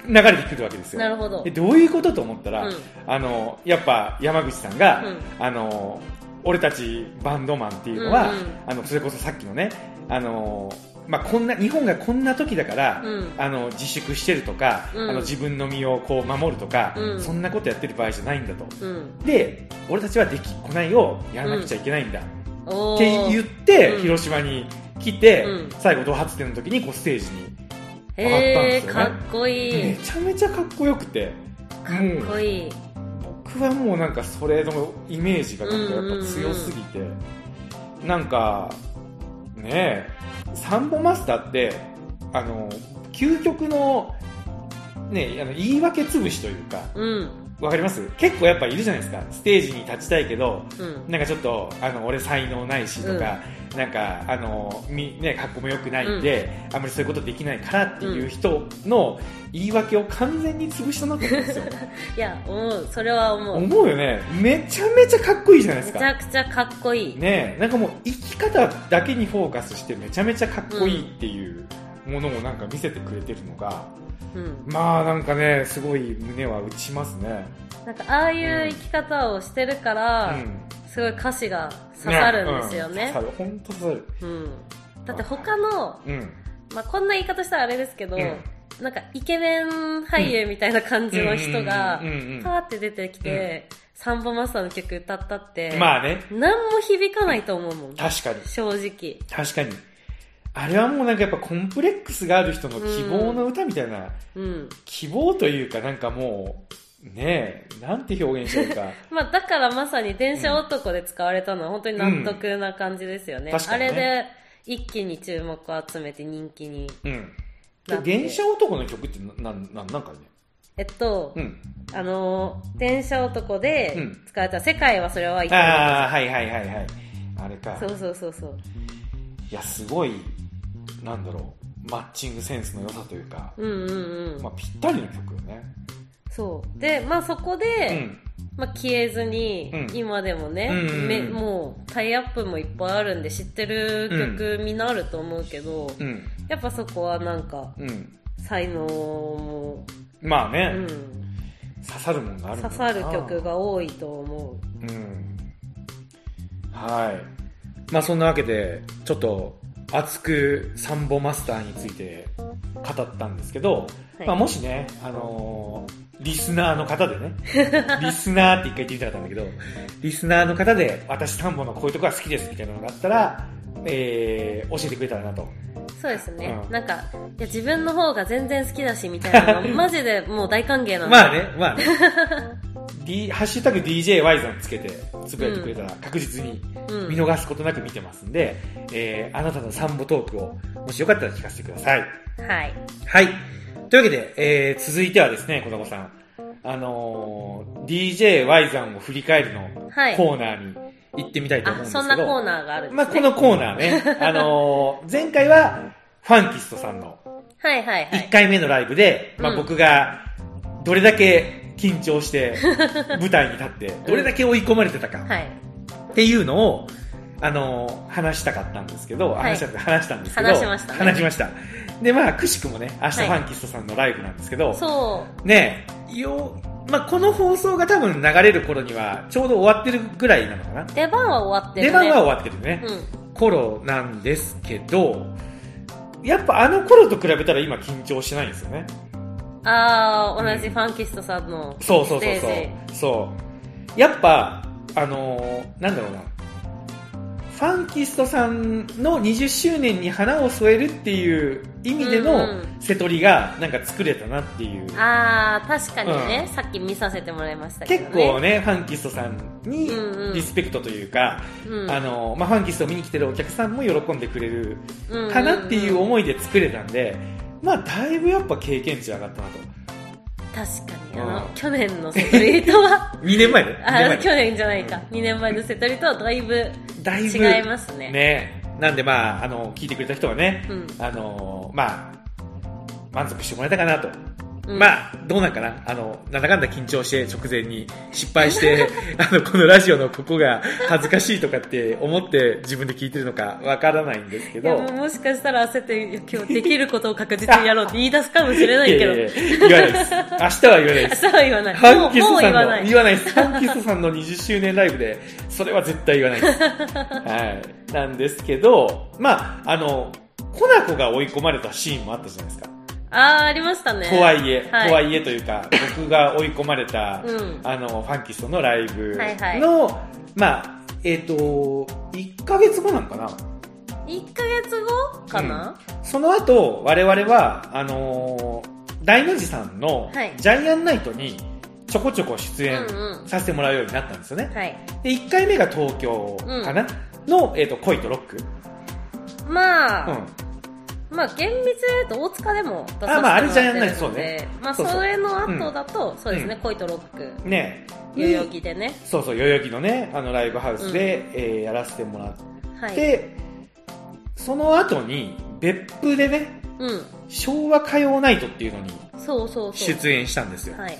う、流れてくるわけですよ。なるほど。でどういうことと思ったら、うん。あの、やっぱ山口さんが、うん。あの、俺たちバンドマンっていうのは、うんうん。あのそれこそさっきのねあのまあ、こんな日本がこんな時だから、うん。あの自粛してるとか、うん。あの自分の身をこう守るとか、うん。そんなことやってる場合じゃないんだと。うん。で俺たちはできっこないをやらなくちゃいけないんだ、って言って、うん。広島に来て、うん。最後ド発展の時にこうステージにへ上がったんえですよね。かっこいい。めちゃめちゃかっこよくて。かっこいい。僕はもうなんかそれのイメージがなんかやっぱ強すぎて、なんかね。えサンボマスターってあの究極のねあの言い訳潰しというかうん。わかります？結構やっぱいるじゃないですか。ステージに立ちたいけどうん。なんかちょっとあの俺才能ないしとか、なんかあのみね格好も良くないんで、あんまりそういうことできないからっていう人の言い訳を完全に潰したなと思うんですよ。いや思う。それは思う。思うよね。めちゃめちゃかっこいいじゃないですか。めちゃくちゃかっこいい、ねえ。なんかもう生き方だけにフォーカスしてめちゃめちゃかっこいいっていうものをなんか見せてくれてるのが、うん、まあなんかねすごい胸は打ちますね。なんかああいう生き方をしてるから、うん。すごい歌詞が刺さるんですよね。うん。刺さる。本当刺さるうん。だって他の、うん。まあ、こんな言い方したらあれですけど、うん。なんかイケメン俳優みたいな感じの人がパーって出てきて、サンボマスターの曲歌ったって、まあね。何も響かないと思うもん。確かに。正直。確かにあれはもうなんかやっぱコンプレックスがある人の希望の歌みたいな、うん。希望というかなんかもうねえなんて表現しようか。まあ、だからまさに電車男で使われたのは本当に納得な感じですよね。うん。ね。あれで一気に注目を集めて人気に。電車男の曲ってななんなんなんかね？えっと、うん。あのー、電車男でうん使われた世界はそれはああはいはいはいはい。あれか。そうそうそうそう。いやすごいなんだろうマッチングセンスの良さというか、うんうんうん。まあ、ぴったりの曲よね。そう。で、まあそこで、うん。まあ消えずに、うん。今でもね、うんうんもうタイアップもいっぱいあるんで知ってる曲みんなあると思うけど、うん。やっぱそこはなんかうん。才能も、まあね、うん、刺さるもんがある刺さる曲が多いと思うん。はい。まあそんなわけでちょっと熱くサンボマスターについて語ったんですけど、はいまあ、もしね、あのーリスナーの方でね リスナーって一回言ってみたかったんだけどリスナーの方で私サンボのこういうとこが好きですみたいなのがあったら、えー教えてくれたらなとう。そうですね。うんなんか、いや自分の方が全然好きだしみたいなの、マジでもう大歓迎なんで。まあね、まあね。D、ハッシュタグ DJY さんつけてつぶやいてくれたら確実にうん見逃すことなく見てますんで、えーあなたのサンボトークをもしよかったら聞かせてください。はい。はい。というわけで、えー続いてはですね、小田子さん。あのー、DJY さんを振り返るのはいコーナーに行ってみたいと思うんあ、ですけど。そんなコーナーがあるんですね。まあ、このコーナーね、あのー前回はファンキストさんのはいはいは1い。回目のライブで、まあ、うん僕がどれだけ緊張して舞台に立ってどれだけ追い込まれてたか。はい。っていうのを、あの話したかったんですけど、はい。話した話したんですけど話しましたね。話しました。でまあくしくもね明日はい。ファンキストさんのライブなんですけど、そねよまあ、この放送が多分流れる頃にはちょうど終わってるぐらいなのかな。う。出番は終わってるね。出番は終わってるね、うん。頃なんですけどやっぱあの頃と比べたら今緊張してないんですよねあー、同じファンキストさんのそうそうそうそう。そう。やっぱあのーなんだろうな。ファンキストさんの20周年に花を添えるっていう意味でうんのうん。瀬取りがなんか作れたなっていう。あー、確かにね、うん。さっき見させてもらいましたけど結ね。構ねファンキストさんにうんうん。リスペクトというか、うん。あのまあ、ファンキストを見に来てるお客さんも喜んでくれるうん。かなっていう思いで作れたんで、まあだいぶやっぱ経験値上がったなと。確かに、あの、うん去年のセトリとは、2年前ね。2あ年前。去年じゃないか、2年前のセトリとはだいぶだいぶ。違いますね。ね。なんでまあ、あの、聞いてくれた人はね、うん。あの、まあ、満足してもらえたかなとうんまあ、どうなんかな？あの、なんだかんだ緊張して直前に失敗して、あの、このラジオのここが恥ずかしいとかって思って自分で聞いてるのかわからないんですけど。いやもしかしたら焦って、今日できることを確実にやろうって言い出すかもしれないけど。いやいや言わないです。明日は言わないです。明日は言わない。ハンもうもうキスさんの、言わない。言わないです。ハンキスさんの20周年ライブで、それは絶対言わないです。はい。なんですけど、まあ、あの、コナコが追い込まれたシーンもあったじゃないですか。あー、ありましたね。とはいえ、はいとはいえというか、僕が追い込まれた、うんあの、ファンキストのライブの、はいはいまあ、えっ、と、1ヶ月後なんかな1ヶ月後かな、その後、我々は、あのー大の字さんのはいジャイアンナイトにちょこちょこ出演うんうんさせてもらうようになったんですよね。はい。で、1回目が東京かな、の、えっ、と、恋とロック。まあ、うん。まあ厳密に言うと大塚でも出させてもらってるので、あまああれじゃやんないそうねまあそれの後だと、そうですね、うん恋とロック、ね代々木でね。そうそう、代々木のね、あのライブハウスで、えーやらせてもらっはい。て、その後に、別府でね、うん。昭和歌謡ナイトっていうのにそうそう。出演したんですよ。はい。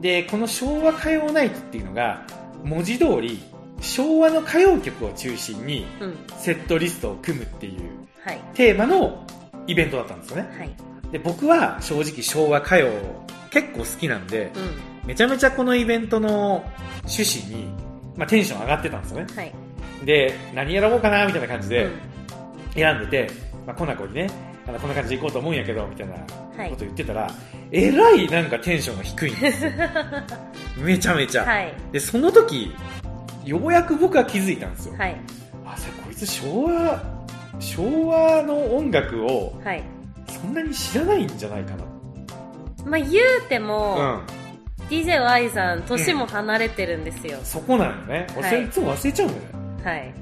で、この昭和歌謡ナイトっていうのが、文字通り、昭和の歌謡曲を中心にうん。セットリストを組むっていうはい。テーマのイベントだったんですよね。はい。で、僕は正直昭和歌謡結構好きなんで、うん。めちゃめちゃこのイベントの趣旨に、まあ、テンション上がってたんですよね。はい。で、何選ぼうかなみたいな感じでうん選んでて、まあ、コナコにね、あのこんな感じで行こうと思うんやけど、みたいなはいこと言ってたら、えらいなんかテンションが低いんですよ。めちゃめちゃ。はい。で、その時、ようやく僕は気づいたんですよ。はい。あ、さ、こいつ昭和、昭和の音楽をはい。そんなに知らないんじゃないかな。まあ言うても、うん。DJY さん、年も離れてるんですよ。そこなのよね。俺、はいいつも忘れちゃうんだよね。はい。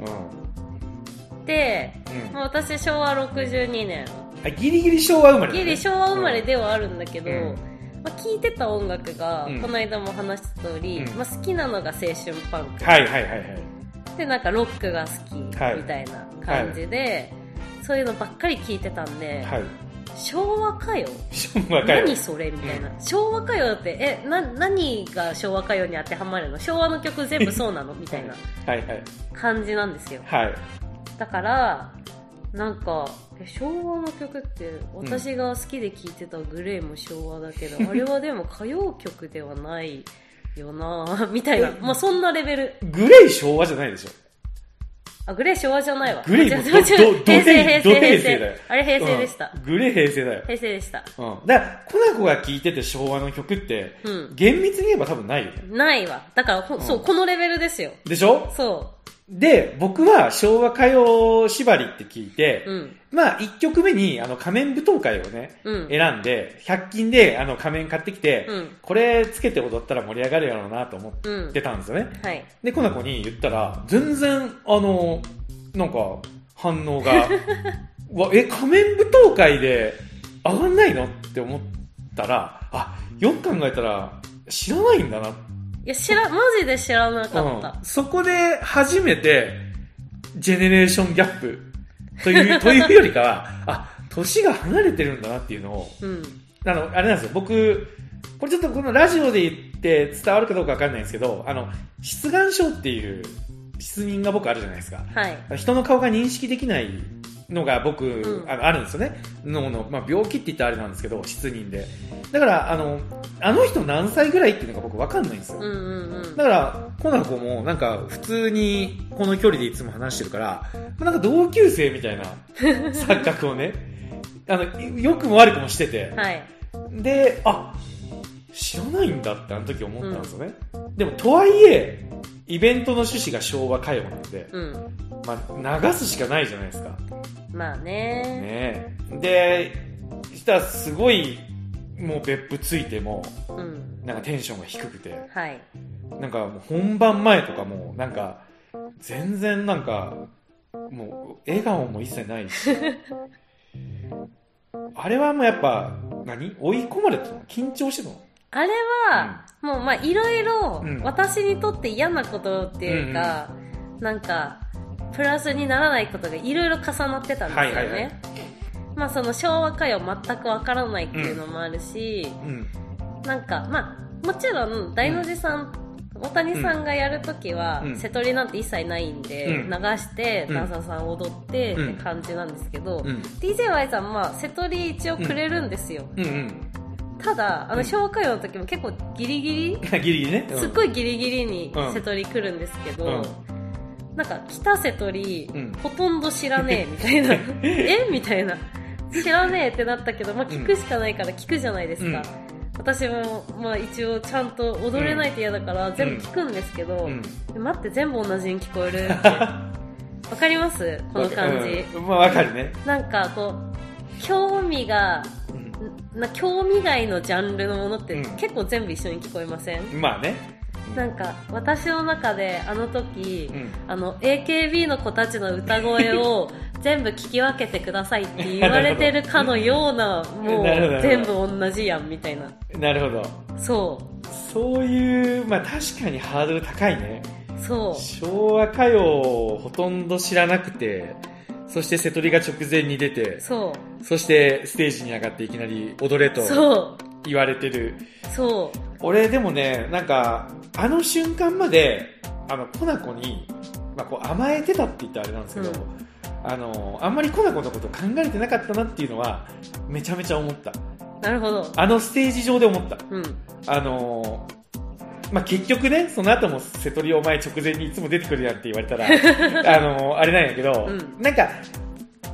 うん。で、うんまあ私昭和62年。あギリギリ昭和生まれだね、ギリ昭和生まれではあるんだけど、うんまあ、聞いてた音楽が、うんこの間も話した通り、うんまあ、好きなのが青春パンク、はいはいはいはい。でなんかロックが好きみはい。たいな感じで、そういうのばっかり聞いてたんで、はい。昭和歌謡？何それみたいな、昭和歌謡ってえな何が昭和歌謡に当てはまるの？昭和の曲全部そうなの？みたいなはい。はい。感じなんですよ。はい。だからなんかえ昭和の曲って私が好きで聴いてたグレーも昭和だけど、あれはでも歌謡曲ではないよな みたいな。えまあそんなレベル。グレイ昭和じゃないでしょ。あグレー昭和じゃないわ。グレイも平成平ど成。平平成だよ。成あれ平成でした、うん。グレイ平成だよ。平成でした。うん。だから、コナコが聴いてて昭和の曲って、うん。厳密に言えば多分ないよね。ないわ。だからほ、そうこのレベルですよ。でしょ？そで、僕は昭和歌謡縛りって聞いて、ううん。まあ、1曲目に、あの、仮面舞踏会をね、うん。選んで、100均で、あの、仮面買ってきて、うん。これつけて踊ったら盛り上がるやろうなと思ってたんですよね。はい。で、コナコに言ったら、全然、あの、なんか、反応が、う わ、え、仮面舞踏会で上がんないの？って思ったら、あ、よく考えたら、知らないんだな。いや知らマジで知らなかった、うん、そこで初めて、ジェネレーションギャップという、というよりかは、あ、年が離れてるんだなっていうのを、うん。あの、あれなんですよ、僕、これちょっとこのラジオで言って伝わるかどうかわかんないんですけど、あの、出願症っていう失認が僕あるじゃないですか。はい。人の顔が認識できないのが僕、んあのあるんですよね。脳の、まあ、病気って言ったらあれなんですけど、失認で。だから、あの、あの人何歳ぐらいっていうのが僕わかんないんですよ。うんうんうんだから、コナコもなんか普通にこの距離でいつも話してるから、まあなんか同級生みたいな 錯覚をね、あの、良くも悪くもしてて、はいで、あ、知らないんだってあの時思ったんですよね。でも、とはいえ、イベントの趣旨が昭和歌謡なので、うんまあ、流すしかないじゃないですか。まあね。ね。えで、したらすごい、もう別府ついても、うん。なんかテンションが低くて、はい。なんかもう本番前とかも、なんか、全然なんか、もう笑顔も一切ないし、あれはもうやっぱ、何？追い込まれてたの？緊張してたの？あれは、もうまあいろいろうん。私にとって嫌なことっていうか、なんかプラスにならないことがいろいろ重なってたんですよね、はいはいはい。まあその昭和歌謡全くわからないっていうのもあるし、うん。なんかまあもちろん大の字さん、大谷さんがやるときは、うん。瀬戸りなんて一切ないんで、うん。流してうん。ダンサーさん踊ってうん。って感じなんですけど、うん。DJY さんまあ瀬戸り一応くれるんですよ、うん。うん。ただあうんの昭和歌謡の時も結構ギリギリ ギリギリね。うん。すっごいギリギリにうん。瀬戸り来るんですけど、うんなんか北瀬戸り、うん。ほとんど知らねえ みたいな。え？みたいな。知らねえってなったけど、まあ、聞くしかないから聞くじゃないですか、うん。私も、まあ、一応ちゃんと踊れないと嫌だから全部聞くんですけど、うん。待って全部同じに聞こえる？っ てわかります？この感じ、うん。まあわかるね。なんかこう興味がうん。な興味外のジャンルのものってうん。結構全部一緒に聞こえません、まあね。なんか私の中であの時、うん。あの AKB の子たちの歌声を 全部聞き分けてくださいって言われてるかのようなもう全部同じやんみたいななるほど。そそういう、まあ確かにハードル高いね。うそ昭和歌謡をほとんど知らなくて、そして瀬戸りが直前に出てう、そそしてステージに上がっていきなり踊れとうそ言われてる。うそ俺でもね、なんか、あの瞬間まで、あの、コナコに、まあこう甘えてたって言ったらあれなんですけど、うん。あの、あんまりコナコのこと考えてなかったなっていうのは、めちゃめちゃ思った。うなるほど。あのステージ上で思った。うん。あのまあ、結局ね、その後も瀬戸りお前直前にいつも出てくるやんって言われたら、あのあれなんやけど、うん。なんか、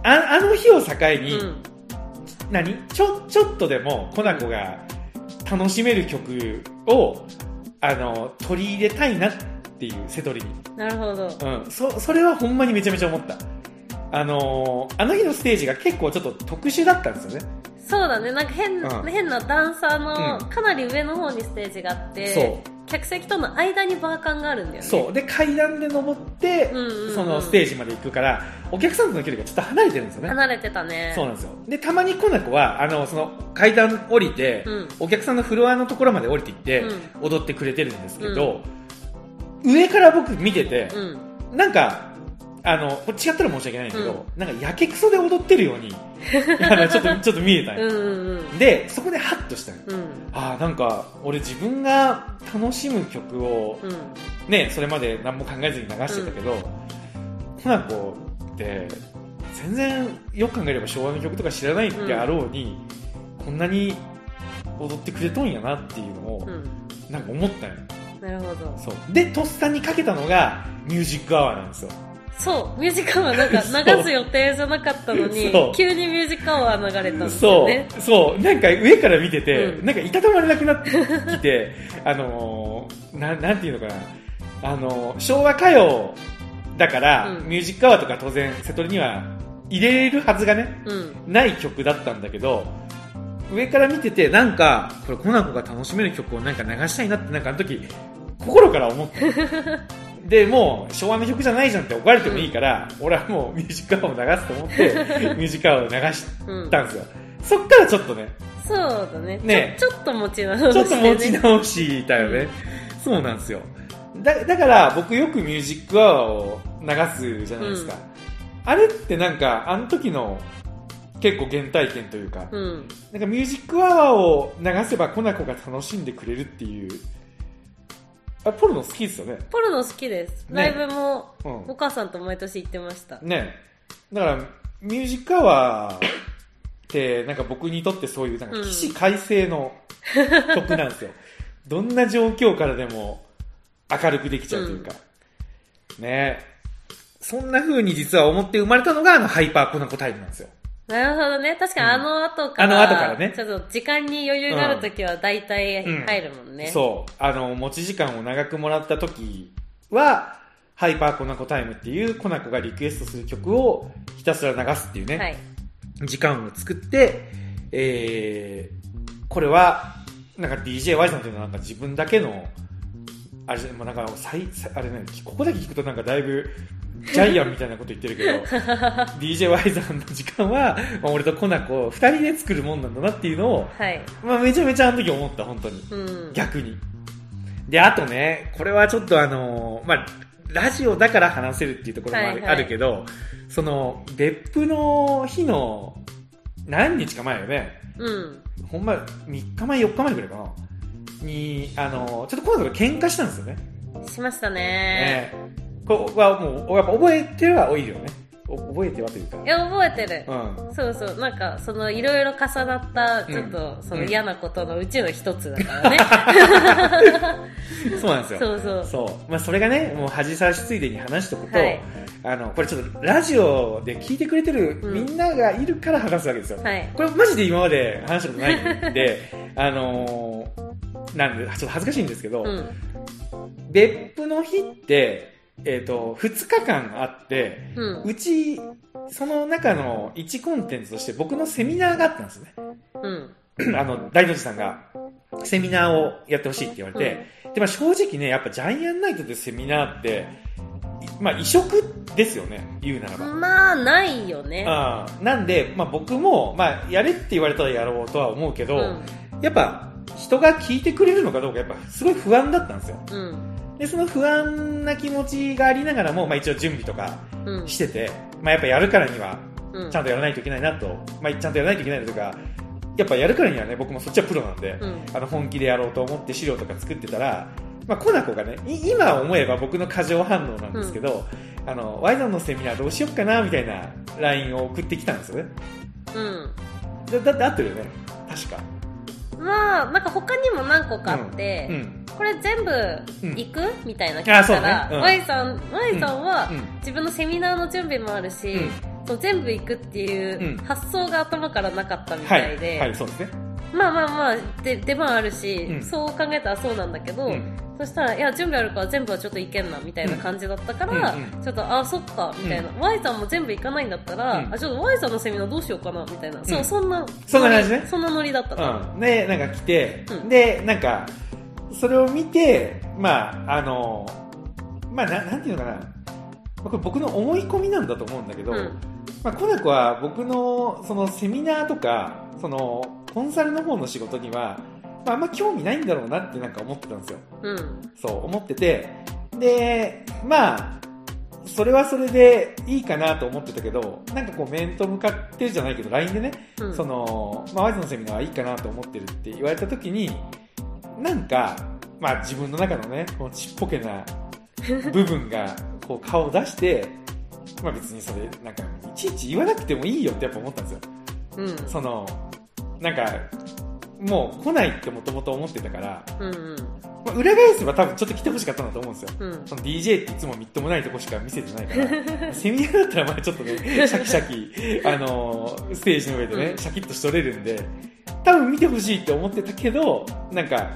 ああの日を境うに、ん。何？ちょ、ちょっとでもコナコが楽しめる曲を、あの、取り入れたいなっていう瀬戸りに。なるほどうん。そ、それはほんまにめちゃめちゃ思った。あのあの日のステージが結構ちょっと特殊だったんですよね。そうだねなんか変,、うん変なダンサーのうんかなり上の方にステージがあって、そう客席との間にバーカンがあるんだよねそう。で、階段で登って、うんうんうんそのステージまで行くから、お客さんとの距離がちょっと離れてるんですよね。離れてたねそうなんですよ。で、たまにコナコは、あの、その階段降りて、うんお客さんのフロアのところまで降りていって、う踊ってくれてるんですけど、上から僕見てて、うんなんか、あの、これ違ったら申し訳ないんだけど、なんかやけくそで踊ってるように、ちょっと、ちょっと見えたんよ。うんうんうん。で、そこでハッとしたのうん。ああ、なんか、俺自分が楽しむ曲を、うん。ね、それまで何も考えずに流してたけど、コナコって、全然よく考えれば昭和の曲とか知らないってあろうに、こんなに踊ってくれとんやなっていうのをう、ん。なんか思ったんよ。なるほど。そう。で、とっさにかけたのが、ミュージックアワーなんですよ。そうミュージックアワーなんか 流す予定じゃなかったのに急にミュージックアワー流れたんですよね。そう、なんか上から見てて、うん。なんかいたたまれなくなってきて、あのー、ななんていうのかな、あのー昭和歌謡だから、うん。ミュージックアワーとか当然、瀬戸りには入れるはずがね、うん。ない曲だったんだけど、上から見てて、なんか、これ、コナコが楽しめる曲をなんか流したいなって、なんかあの時、心から思った。で、もう、昭和の曲じゃないじゃんって怒られてもいいから、俺はもうミュージックアワーを流すと思って、ミュージックアワーを流したんですよ。そっからちょっとね、そうだねねちょちょっと持ち直して、ね、ちょっと持ち直したよね。そうなんですよ。だ、だから僕よくミュージックアワーを流すじゃないですか。あれってなんか、あの時の結構原体験というか、うんなんかミュージックアワーを流せばコナコが楽しんでくれるっていう、あ、ポルノ好きですよね。ポルノ好きです、ねライブもうんお母さんと毎年行ってましたねだから、ミュージックアワーって、なんか僕にとってそういう、なんか起死回生の曲なんですよ。どんな状況からでも明るくできちゃうというか。ねそんな風に実は思って生まれたのが、あの、ハイパーコナコタイムなんですよ。なるほどね。確かにあの後から、あの後からね。ちょっと時間に余裕がある時は大体入るもんね、そう。あの、持ち時間を長くもらった時は、ハイパーコナコタイムっていうコナコがリクエストする曲をひたすら流すっていうね。はい。時間を作って、えー、これは、なんか DJY さんっていうのはなんか自分だけの、あれじゃ、まあ、なんか最、最あれね、ここだけ聞くとなんかだいぶ、ジャイアンみたいなこと言ってるけど、DJY さんの時間は、まあ、俺とコナコ二人で作るもんなんだなっていうのを、はいまあ、めちゃめちゃあの時思った、本当に。うん逆に。で、あとね、これはちょっとあのまあ、ラジオだから話せるっていうところもある,、はいはいあるけど、その、別府の日の何日か前よね。うん。ほんま、3日前、4日前ぐらいかな。に、あの、ちょっと今度喧嘩したんですよね。しましたねねこれはもう、やっぱ覚えてるはいいよね。お覚えてはというか。いや、覚えてる。うん。そうそう、なんか、その、いろいろ重なった、ちょっと、その嫌なことのうちの一つだからね。そうなんですよ。そうそう。そう。まあ、それがね、もう恥さしついでに話しとくと、はいあの、これちょっとラジオで聞いてくれてるうんみんながいるから話すわけですよ。はい。これマジで今まで話したことないんで、あのーなんで、ちょっと恥ずかしいんですけど、うん。別府の日って、えっ、と、2日間あって、うん。うち、その中の1コンテンツとして僕のセミナーがあったんですよね。うん。あの、大の字さんが、セミナーをやってほしいって言われて、で、まあ正直ね、やっぱジャイアンナイトでセミナーって、いまあ異色ですよね、言うならば。まあ、ないよね。ああなんで、まあ僕も、まあやれって言われたらやろうとは思うけど、うん。やっぱ人が聞いてくれるのかどうか、やっぱすごい不安だったんですよ。うん。で、その不安な気持ちがありながらも、まあ一応準備とかうん。してて、まあやっぱやるからには、うん。ちゃんとやらないといけないなと、まあちゃんとやらないといけないというか、やっぱやるからにはね、僕もそっちはプロなんで、うん。あの本気でやろうと思って資料とか作ってたら、まあ、コナコがね、い今思えば僕の過剰反応なんですけど、あの、ワイドンのセミナーどうしよっかな、みたいな LINE を送ってきたんですよね。うん。だだって合ってるよね。確か。まあ、なんか他にも何個かあって、うん。これ全部うん。行く、みたいな聞いたら、ね。うん。Y さん、Y さんはうん。自分のセミナーの準備もあるし、うん。そう全部行くっていううん。発想が頭からなかったみはい。たいで、はい、そうですね。まあまあまあ、で出番あるし、うん。そう考えたらそうなんだけど、うん。そしたら、いや、準備あるから全部はちょっといけんな、みたいな感じだったから、うんうん。ちょっと、あ、そっか、みたいな。Y さんも全部行かないんだったら、うん。あ、ちょっと Y さんのセミナーどうしようかな、みたいな。そう、うん。そんな、そんな感じね。そんなノリだったから。うん。で、なんか来て、うん。で、なんか、それを見て、まあ、あの、まあ、ななんていうのかな。まあこれ僕の思い込みなんだと思うんだけど、うんまあ、コナコは僕のそのセミナーとか、そのコンサルの方の仕事には、まあ、あんま興味ないんだろうなってなんか思ってたんですよ。うん。そう、思ってて。で、まあ、それはそれでいいかなと思ってたけど、なんかこう面と向かってるじゃないけど、LINE でね、うん。その、まあ、ワイズのセミナーはいいかなと思ってるって言われた時に、なんか、まあ自分の中のね、このちっぽけな 部分が、こう顔を出して、まあ別にそれ、なんか、いちいち言わなくてもいいよってやっぱ思ったんですよ。うん。その、なんか、もう来ないってもともと思ってたから、うんうん。まあ、裏返せば多分ちょっと来てほしかったなと思うんですよ。うん。その DJ っていつもみっともないとこしか見せてないから、セミナーだったらまあちょっとね、シャキシャキ、あのーステージの上でね、うんシャキッとしとれるんで、多分見てほしいって思ってたけど、なんか、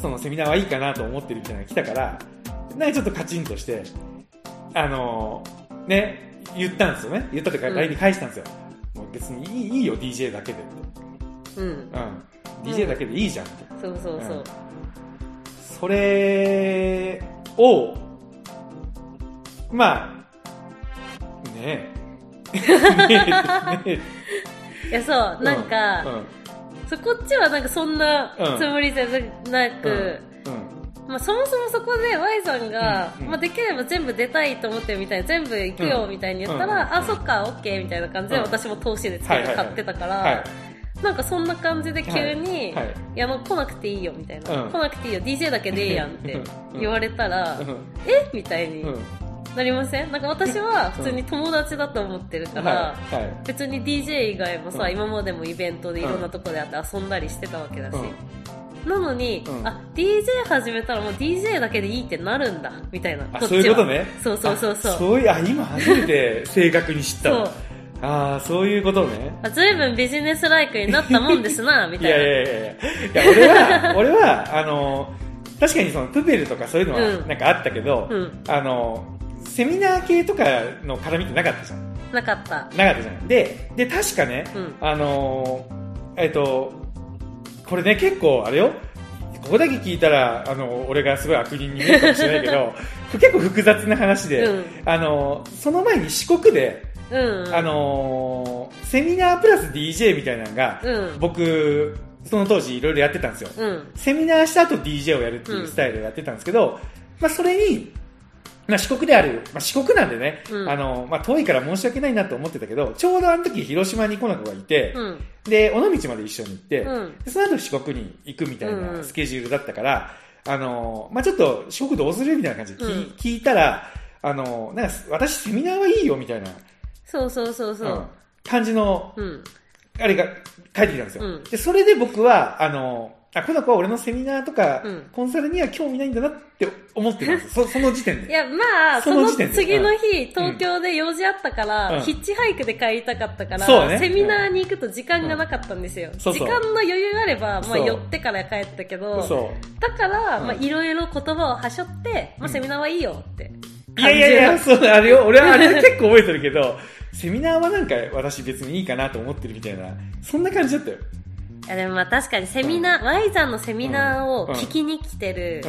そのセミナーはいいかなと思ってるみたいなのが来たから、なんかちょっとカチンとして、あのーね、言ったんですよね。言ったというか、うん LINE に返したんですよ。もう別にいいいいよ、DJ だけで。うん。うん。DJ だけでいいじゃんって。そうそうそう。それを、まあ、ねえ。ねえ。ねいや、そう、えなんか、うんそこっちはなんかそんなうん。つもりじゃなく、うん。まあ、そもそもそこで Y さんが、うん。うん。まあ、できれば全部出たいと思ってるみたいな全部行くようんみたいに言ったら、うん。あそっか OK みたいな感じでうん。私も投資でつけて買ってたから、はい。なんかそんな感じで急に、い。はい。やもう来なくていいよみたいな、うん。来なくていいよ DJ だけでいいやんってうん。言われたら、うん。え？みたいにうん。なりません？なんか私は普通に友達だと思ってるから、はい。はい。別に DJ 以外もさ、うん。今までもイベントでいろんなとこで会って遊んだりしてたわけだし、うん。なのに、うん。あ DJ 始めたらもう DJ だけでいいってなるんだみたいなそういうことね。そうそうそうそう。あそういう、あ、今初めて 正確に知ったわそう。ああ、そういうことね。あずいぶんビジネスライクになったもんですな みいたいな。やいやいやいや。いや、俺は、俺は、あの、確かにそのプペルとかそういうのはうん。なんかあったけど、うん。あの、セミナー系とかの絡みってなかったじゃん。なかった。なかったじゃん。で、で、確かね、うん。あのーえっ、と、これね、結構、あれよ、ここだけ聞いたら、あの、俺がすごい悪人に見えるかもしれないけど、結構複雑な話で、うん。あのーその前に四国で、うんあのーセミナープラス DJ みたいなのが、うん。僕、その当時いろいろやってたんですよ。うん。セミナーした後 DJ をやるっていうスタイルをやってたんですけど、まあそれに、まあ、四国である、まあ、四国なんでね、うん。あの、まあ、遠いから申し訳ないなと思ってたけど、ちょうどあの時広島に来な子がいて、うん。で、尾道まで一緒に行って、うん。でその後四国に行くみたいなん。スケジュールだったから、あの、まあ、ちょっと四国どうするみたいな感じで聞,、うん。聞いたら、あの、なんか私セミナーはいいよみたいな、そうそうそうそう。うん。感じの、うん。あれが返ってきたんですよ。うん。で、それで僕は、あの、あ、この子は俺のセミナーとか、うんコンサルには興味ないんだなって思ってたんですよ。そその時点で。いや、まあ、そのその時点で次の日、東京で用事あったから、うんヒッチハイクで帰りたかったから、そうねセミナーに行くと時間がなかったんですよ。んそうそう時間の余裕があれば、まあ、そう寄ってから帰ったけど。だから、うんまあ、いろいろ言葉をはしょって、まあ、セミナーはいいよって。いやいやいや、そう、あれよ、俺はあれ結構覚えてるけど、セミナーはなんか私別にいいかなと思ってるみたいな、そんな感じだったよ。いやでもまあ確かにセミナー、Y さんのセミナーを聞きに来てる、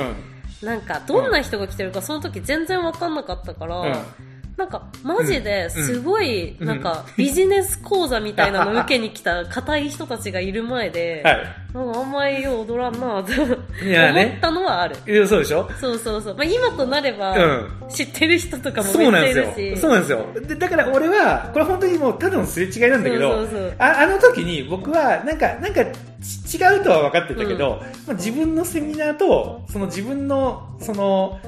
うん。なんかどんな人が来てるかその時全然わかんなかったから、うんなんかマジですごい、うんなんかビジネス講座みたいなの受けに来た硬い人たちがいる前で、はい。なんかあんまりよう踊らんなといやね思ったのはある。いやそうでしょ？そうそうそう。まあ今となれば、う知ってる人とかもそうなんですよ。いるし。そうなんですよ。でだから俺は、これ本当にもうただのすれ違いなんだけど、そうそうそうああの時に僕はなんか、なんかち違うとは分かってたけど、まあ、自分のセミナーと、その自分の、その、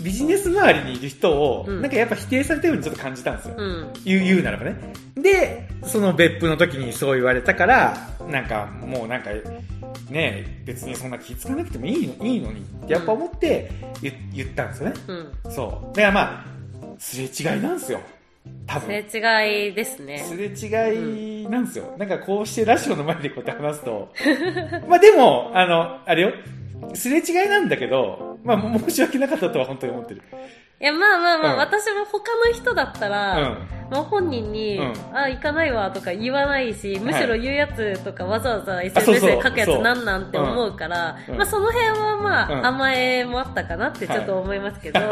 ビジネス周りにいる人を、うんなんかやっぱ否定されたようにちょっと感じたんですよ。うん。言う、言うならばね。で、その別府の時にそう言われたから、なんかもうなんか、ね別にそんな気づかなくてもいいのいいのにってやっぱ思って言,、言ったんですよね。うん。そう。だからまあ、すれ違いなんですよ。多分。すれ違いですね。すれ違いなんですよ。なんかこうしてラジオの前でこうやって話すと。まあでも、あの、あれよ。すれ違いなんだけど、まあ申し訳なかったとは本当に思ってる。いや、まあまあまあ、うん。私も他の人だったら、うん。まあ、本人に、うん。あ、行かないわとか言わないし、むしろ言うやつとかわざわざ SNS で書くやつなんなんって思うから、うん。まあその辺はまあ、うん。甘えもあったかなってちょっと思いますけど、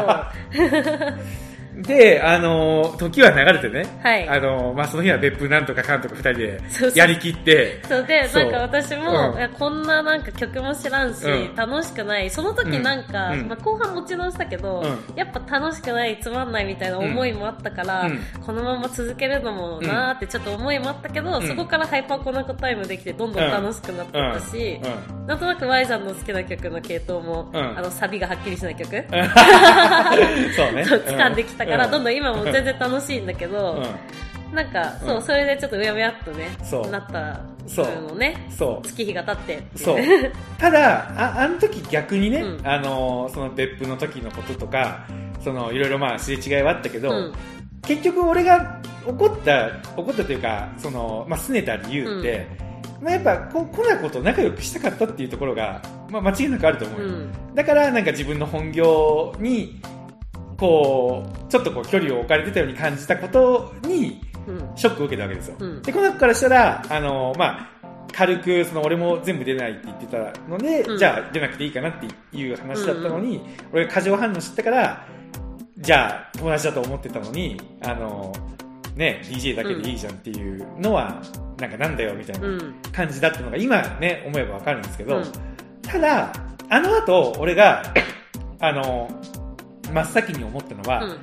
で、あのー時は流れてね。はい。あのーまあその日は別府なんとかかんとか二人でやりきって、そうで、なんか私も、うん。こんななんか曲も知らんし、うん。楽しくない。その時なんか、うん。まあ、後半もちろんしたけど、うやっぱ楽しくない、つまんないみたいな思いもあったから、うん。このまま続けるのもなーってちょっと思いもあったけど、うん。そこからハイパーコナコタイムできてどんどん楽しくなってったし、うん。なんとなく Y さんの好きな曲の系統も、うん。あのサビがはっきりしない曲、そうね。そう掴んできたから、うどんどん今も全然楽しいんだけど、うなんか、そう、うん。それでちょっとうやむやっとね、そう。なったそう部分をね、ん。そう。月日が経ってそう。ただ、あ、あの時逆にね、うん。あのーその別府の時のこととか、その、いろいろまあ、すれ違いはあったけど、うん。結局俺が怒った、怒ったというか、その、まあ、拗ねた理由って、まあ、やっぱ、こ、コナコと仲良くしたかったっていうところが、まあ、間違いなくあると思うよ。うん。だから、なんか自分の本業に、こう、ちょっとこう、距離を置かれてたように感じたことに、うん。ショックを受けたわけですよ。うん。で、コナコからしたら、あの、まあ、軽く、その、俺も全部出ないって言ってたので、うん。じゃあ出なくていいかなっていう話だったのに、俺が過剰反応してたから、じゃあ友達だと思ってたのに、あの、ね、DJ だけでいいじゃんっていうのは、なんかなんだよみたいなうん。感じだったのが、今ね、思えばわかるんですけど、うん。ただ、あの後、俺が、あの、真っ先に思ったのは、うん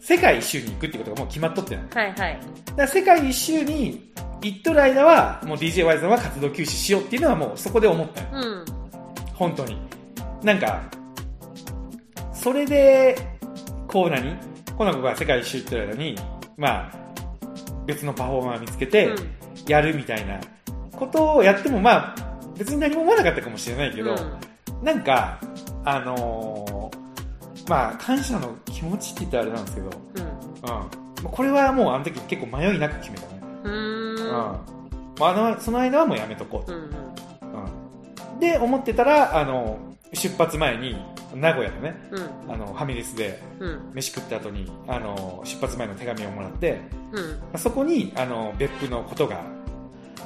世界一周に行くってことがもう決まっとってない。はいはいだから世界一周に行っとる間は、もう DJY さんは活動休止しようっていうのはもうそこで思ったの。うん本当に。なんか、それで、こう何コナコが世界一周行ってる間に、まあ、別のパフォーマー見つけて、やるみたいなことをやっても、まあ、別に何も思わなかったかもしれないけど、なんか、あのーまあ、感謝の気持ちって言ったらあれなんですけど、うん。うん。これはもうあの時結構迷いなく決めたね。うん。まあ、あの、その間はもうやめとこうと。うんうん。うん。で、思ってたら、あの、出発前に、名古屋のね、うん。あの、ファミレスでうん。飯食った後に、あの、出発前の手紙をもらって、うん。そこに、あの、別府のことが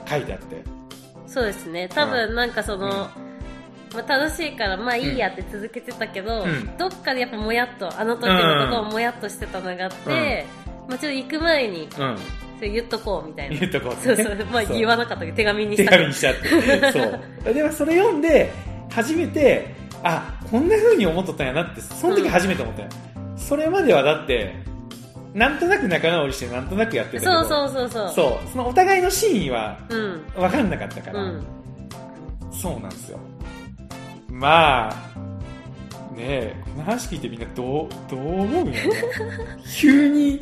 書いてあって、そうですね。多分なんかその、うんまあ、楽しいからまあいいやって続けてたけど、うんどっかでやっぱもやっとあの時のことをもやっとしてたのがあって、まあ、ちょっと行く前にうん。それ言っとこうみたいな言っとこうねそうそうまあ言わなかったけど手紙にし手たけど紙にしちゃって。そう。でもそれ読んで、初めて、あ、こんな風に思っとったんやなって、その時初めて思ったよ。そそれまではだって、なんとなく仲直りしてなんとなくやってたけど、そうそうそうそう。そうそのお互いの真意はうん。分かんなかったから、うん。そうなんですよ。まあ、ねえ、この話聞いてみんなどう、どう思うの 急に、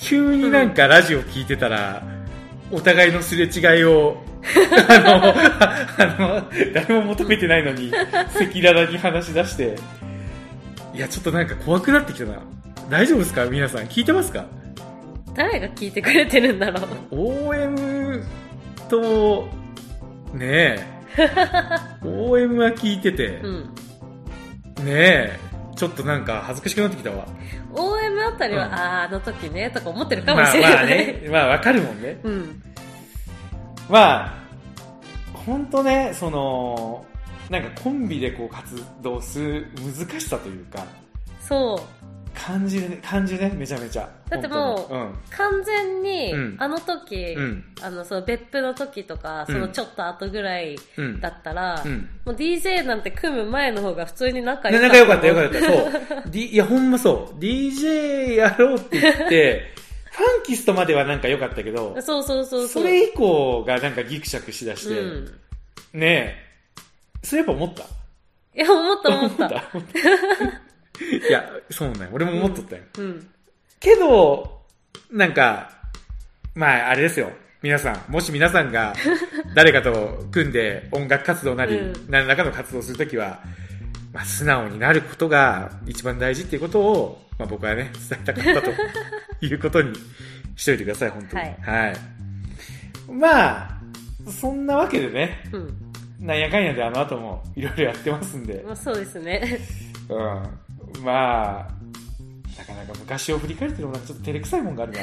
急になんかラジオ聞いてたら、お互いのすれ違いを、あの、あの、誰も求めてないのに、赤裸々に話し出して、いや、ちょっとなんか怖くなってきたな。大丈夫ですか？皆さん。聞いてますか？誰が聞いてくれてるんだろう。OM と、ねえ、OM は聞いてて、うん。ねえ、ちょっとなんか恥ずかしくなってきたわ。OM あたりは、うんあーあの時ね、とか思ってるかもまあしれない。まあね、まあわかるもんね。うん。まあ、ほんとね、その、なんかコンビでこう活動する難しさというか、そう。感じるね、感じるね、めちゃめちゃ。だってもう本当に完全に、うんあの時、うんあの、その別府の時とか、そのちょっと後ぐらいうん。うん。だったら、うん。もう DJ なんて組む前の方が普通に仲良かった。仲良かった、良かった。そう。D、いや、ほんまそう。DJ やろうって言って、ファンキストまではなんか良かったけど、そうそうそうそれ以降がなんかギクシャクしだして、うん。ねえ、それやっぱ思った？いや、思った思った。思ったいや、そうね。俺も思っとったよ。うん。けど、なんか、まあ、あれですよ。皆さん、もし皆さんが 誰かと組んで音楽活動なり、うん何らかの活動をするときは、まあ、素直になることが一番大事っていうことを、まあ、僕はね、伝えたかったということにしといてください、本当に。はいはい。まあ、そんなわけでね、うん。なんやかんやであの後もいろいろやってますんで、まあ、そうですね。うん。まあ、なかなか昔を振り返ってるのもちょっと照れくさいもんがあるな。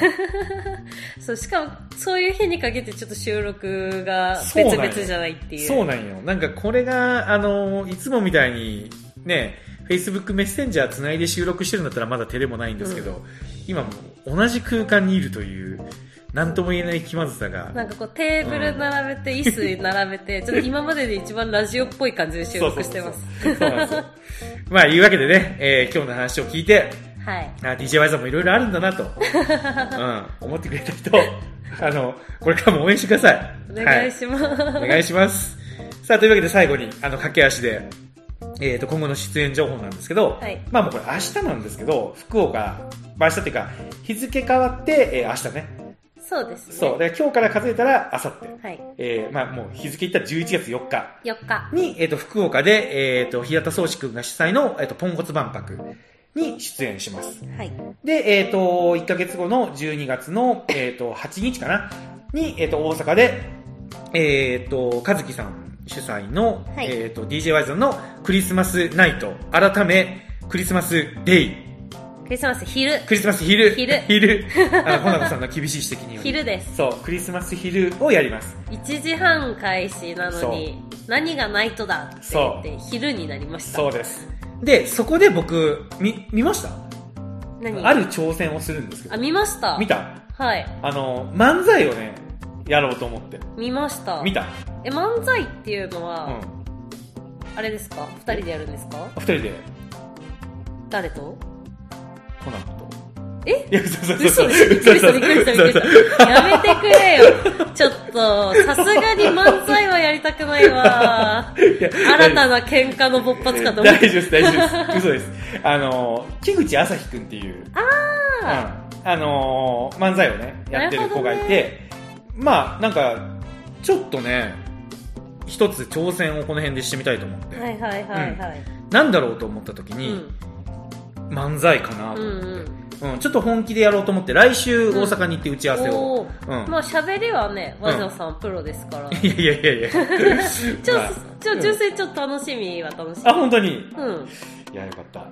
そう、しかも、そういう日に限ってちょっと収録が別々じゃないっていう。そうなんよ。なんかこれが、あの、いつもみたいに、ね、Facebook メッセンジャーつないで収録してるんだったらまだ照れもないんですけど、今もう同じ空間にいるという、なんとも言えない気まずさが。なんかこうテーブル並べて、椅子並べて、ちょっと今までで一番ラジオっぽい感じで収録してます。まあ、いうわけでね、えー今日の話を聞いて、はい。あ DJ ワイザーもいろいろあるんだなと、うん、思ってくれた人、あの、これからも応援してください。お願いします。お願いします。さあ、というわけで最後に、あの、駆け足で、えっ、と、今後の出演情報なんですけど、はいまあもうこれ明日なんですけど、福岡、まあ明日っていうか、日付変わって、えー明日ね。そうですね。そう。で、今日から数えたら、明後日。はい。えーまあもう日付言ったら11月4日4日。に、えっ、と、福岡で、えっ、と、平田宗志くんが主催の、えっ、と、ポンコツ万博に出演します。はい。で、えっ、と、1ヶ月後の12月の、えっ、と、8日かな？に、えっ、と、大阪で、えっ、と、和樹さん主催の、はいえっ、と、DJ ワイズンのクリスマスナイト、改め、クリスマスデイ、クリスマス昼。クリスマス昼、昼昼、あの、ほなこさんの厳しい指摘により、昼です。そう、クリスマス昼をやります。1時半開始なのに、何がナイトだって言って、昼になりました。そうです。で、そこで僕、み、見ました？何？ある挑戦をするんですけあ、ど、見ました。見た？はい。あの、漫才をね、やろうと思って。見ました。見た？え、漫才っていうのうは、ん。あれですか？二人でやるんですか？二人で、誰と？コナンと。え？嘘。でしょびっくりしたびっくりしたびっくりした。やめてくれよ。ちょっと、さすがに漫才はやりたくないわ。新たな喧嘩の勃発かと思って。大丈夫です、大丈夫です。嘘です。あの、木口朝日くんっていう、あうんあのー漫才をね、やってる子がいて、まあ、なんか、ちょっとね、一つ挑戦をこの辺でしてみたいと思って、ーはいはいはいはい。なんだろうと思った時に、うん。漫才かなとうん思って、うん。うんちょっと本気でやろうと思って、来週大阪に行って打ち合わせを。おうんーまあ喋りはね、うん和田さんプロですから。いやいやいやいや。ちょまあ、ちょ、純粋にちょっと楽しみは楽しみ。あ、本当に？うん。いや、よかった。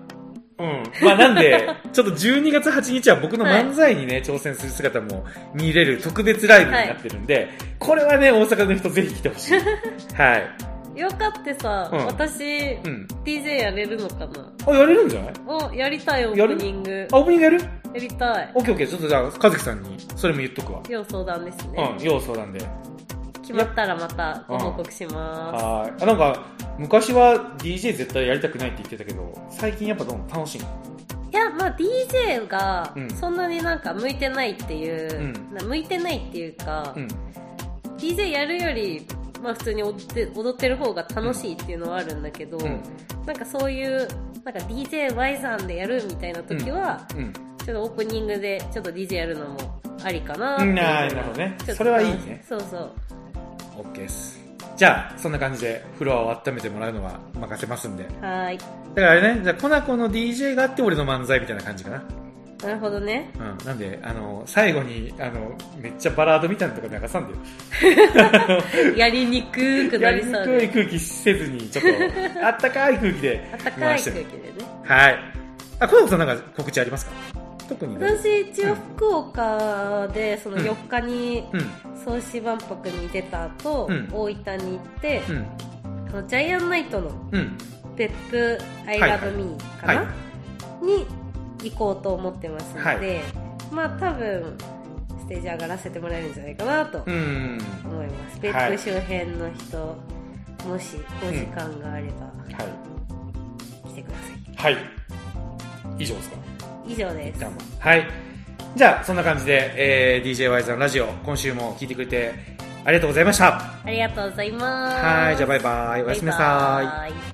うん。まあなんで、ちょっと12月8日は僕の漫才にね、挑戦する姿も見れる特別ライブになってるんで、これはね、大阪の人ぜひ来てほしい。はい。よかってさ、うん私、うん。DJ やれるのかな？あ、やれるんじゃない？お、やりたいオープニング。あ、オープニングやる？やりたい。オッケーオッケー。ちょっとじゃあ、和樹さんに、それも言っとくわ。要相談ですね。うん、要素なんで。決まったらまたご報告しまはい。あ、なんか、昔は DJ 絶対やりたくないって言ってたけど、最近やっぱどうも楽しいの？す。いや、まあ DJ がうんそんなになんか向いてないっていう、うな向いてないっていうか、うん。DJ やるより、まあ普通に踊って踊ってる方が楽しいっていうのはあるんだけど、うんなんかそういう、なんか DJY さんでやるみたいな時は、うん。ちょっとオープニングでちょっと DJ やるのもありかななるほどねそれはいいねそうそう。OK です。じゃあ、そんな感じでフロアを温めてもらうのは任せますんで。だはーい。からあれね、じゃあ、コナコの DJ があって俺の漫才みたいな感じかな。なるほどね。うん。なんで、あの、最後に、あの、めっちゃバラードみたいなとこ流さんで。やりにくくなやりにりそうで。くい空気せずに、ちょっと、あったかい空気であったかい空気でね。はい。あ、コナコさんなんか告知ありますか？特にね。私一応福岡でそのうん4日にうん。総子万博に出た後、うん大分に行って、うん。あのジャイアンナイトのうん。別府 I はいはい love me かな、はに行こうと思ってますので、まあ多分ステージ上がらせてもらえるんじゃないかなとうん。思います、別はい府周辺の人もしお時間があればは来てください、い。はい。以上ですか？以上ですはい。じゃあ、そんな感じで、えー、DJY さんラジオ、今週も聞いてくれてありがとうございました。ありがとうございますはい、じゃあバイバイ。おやすみなさい。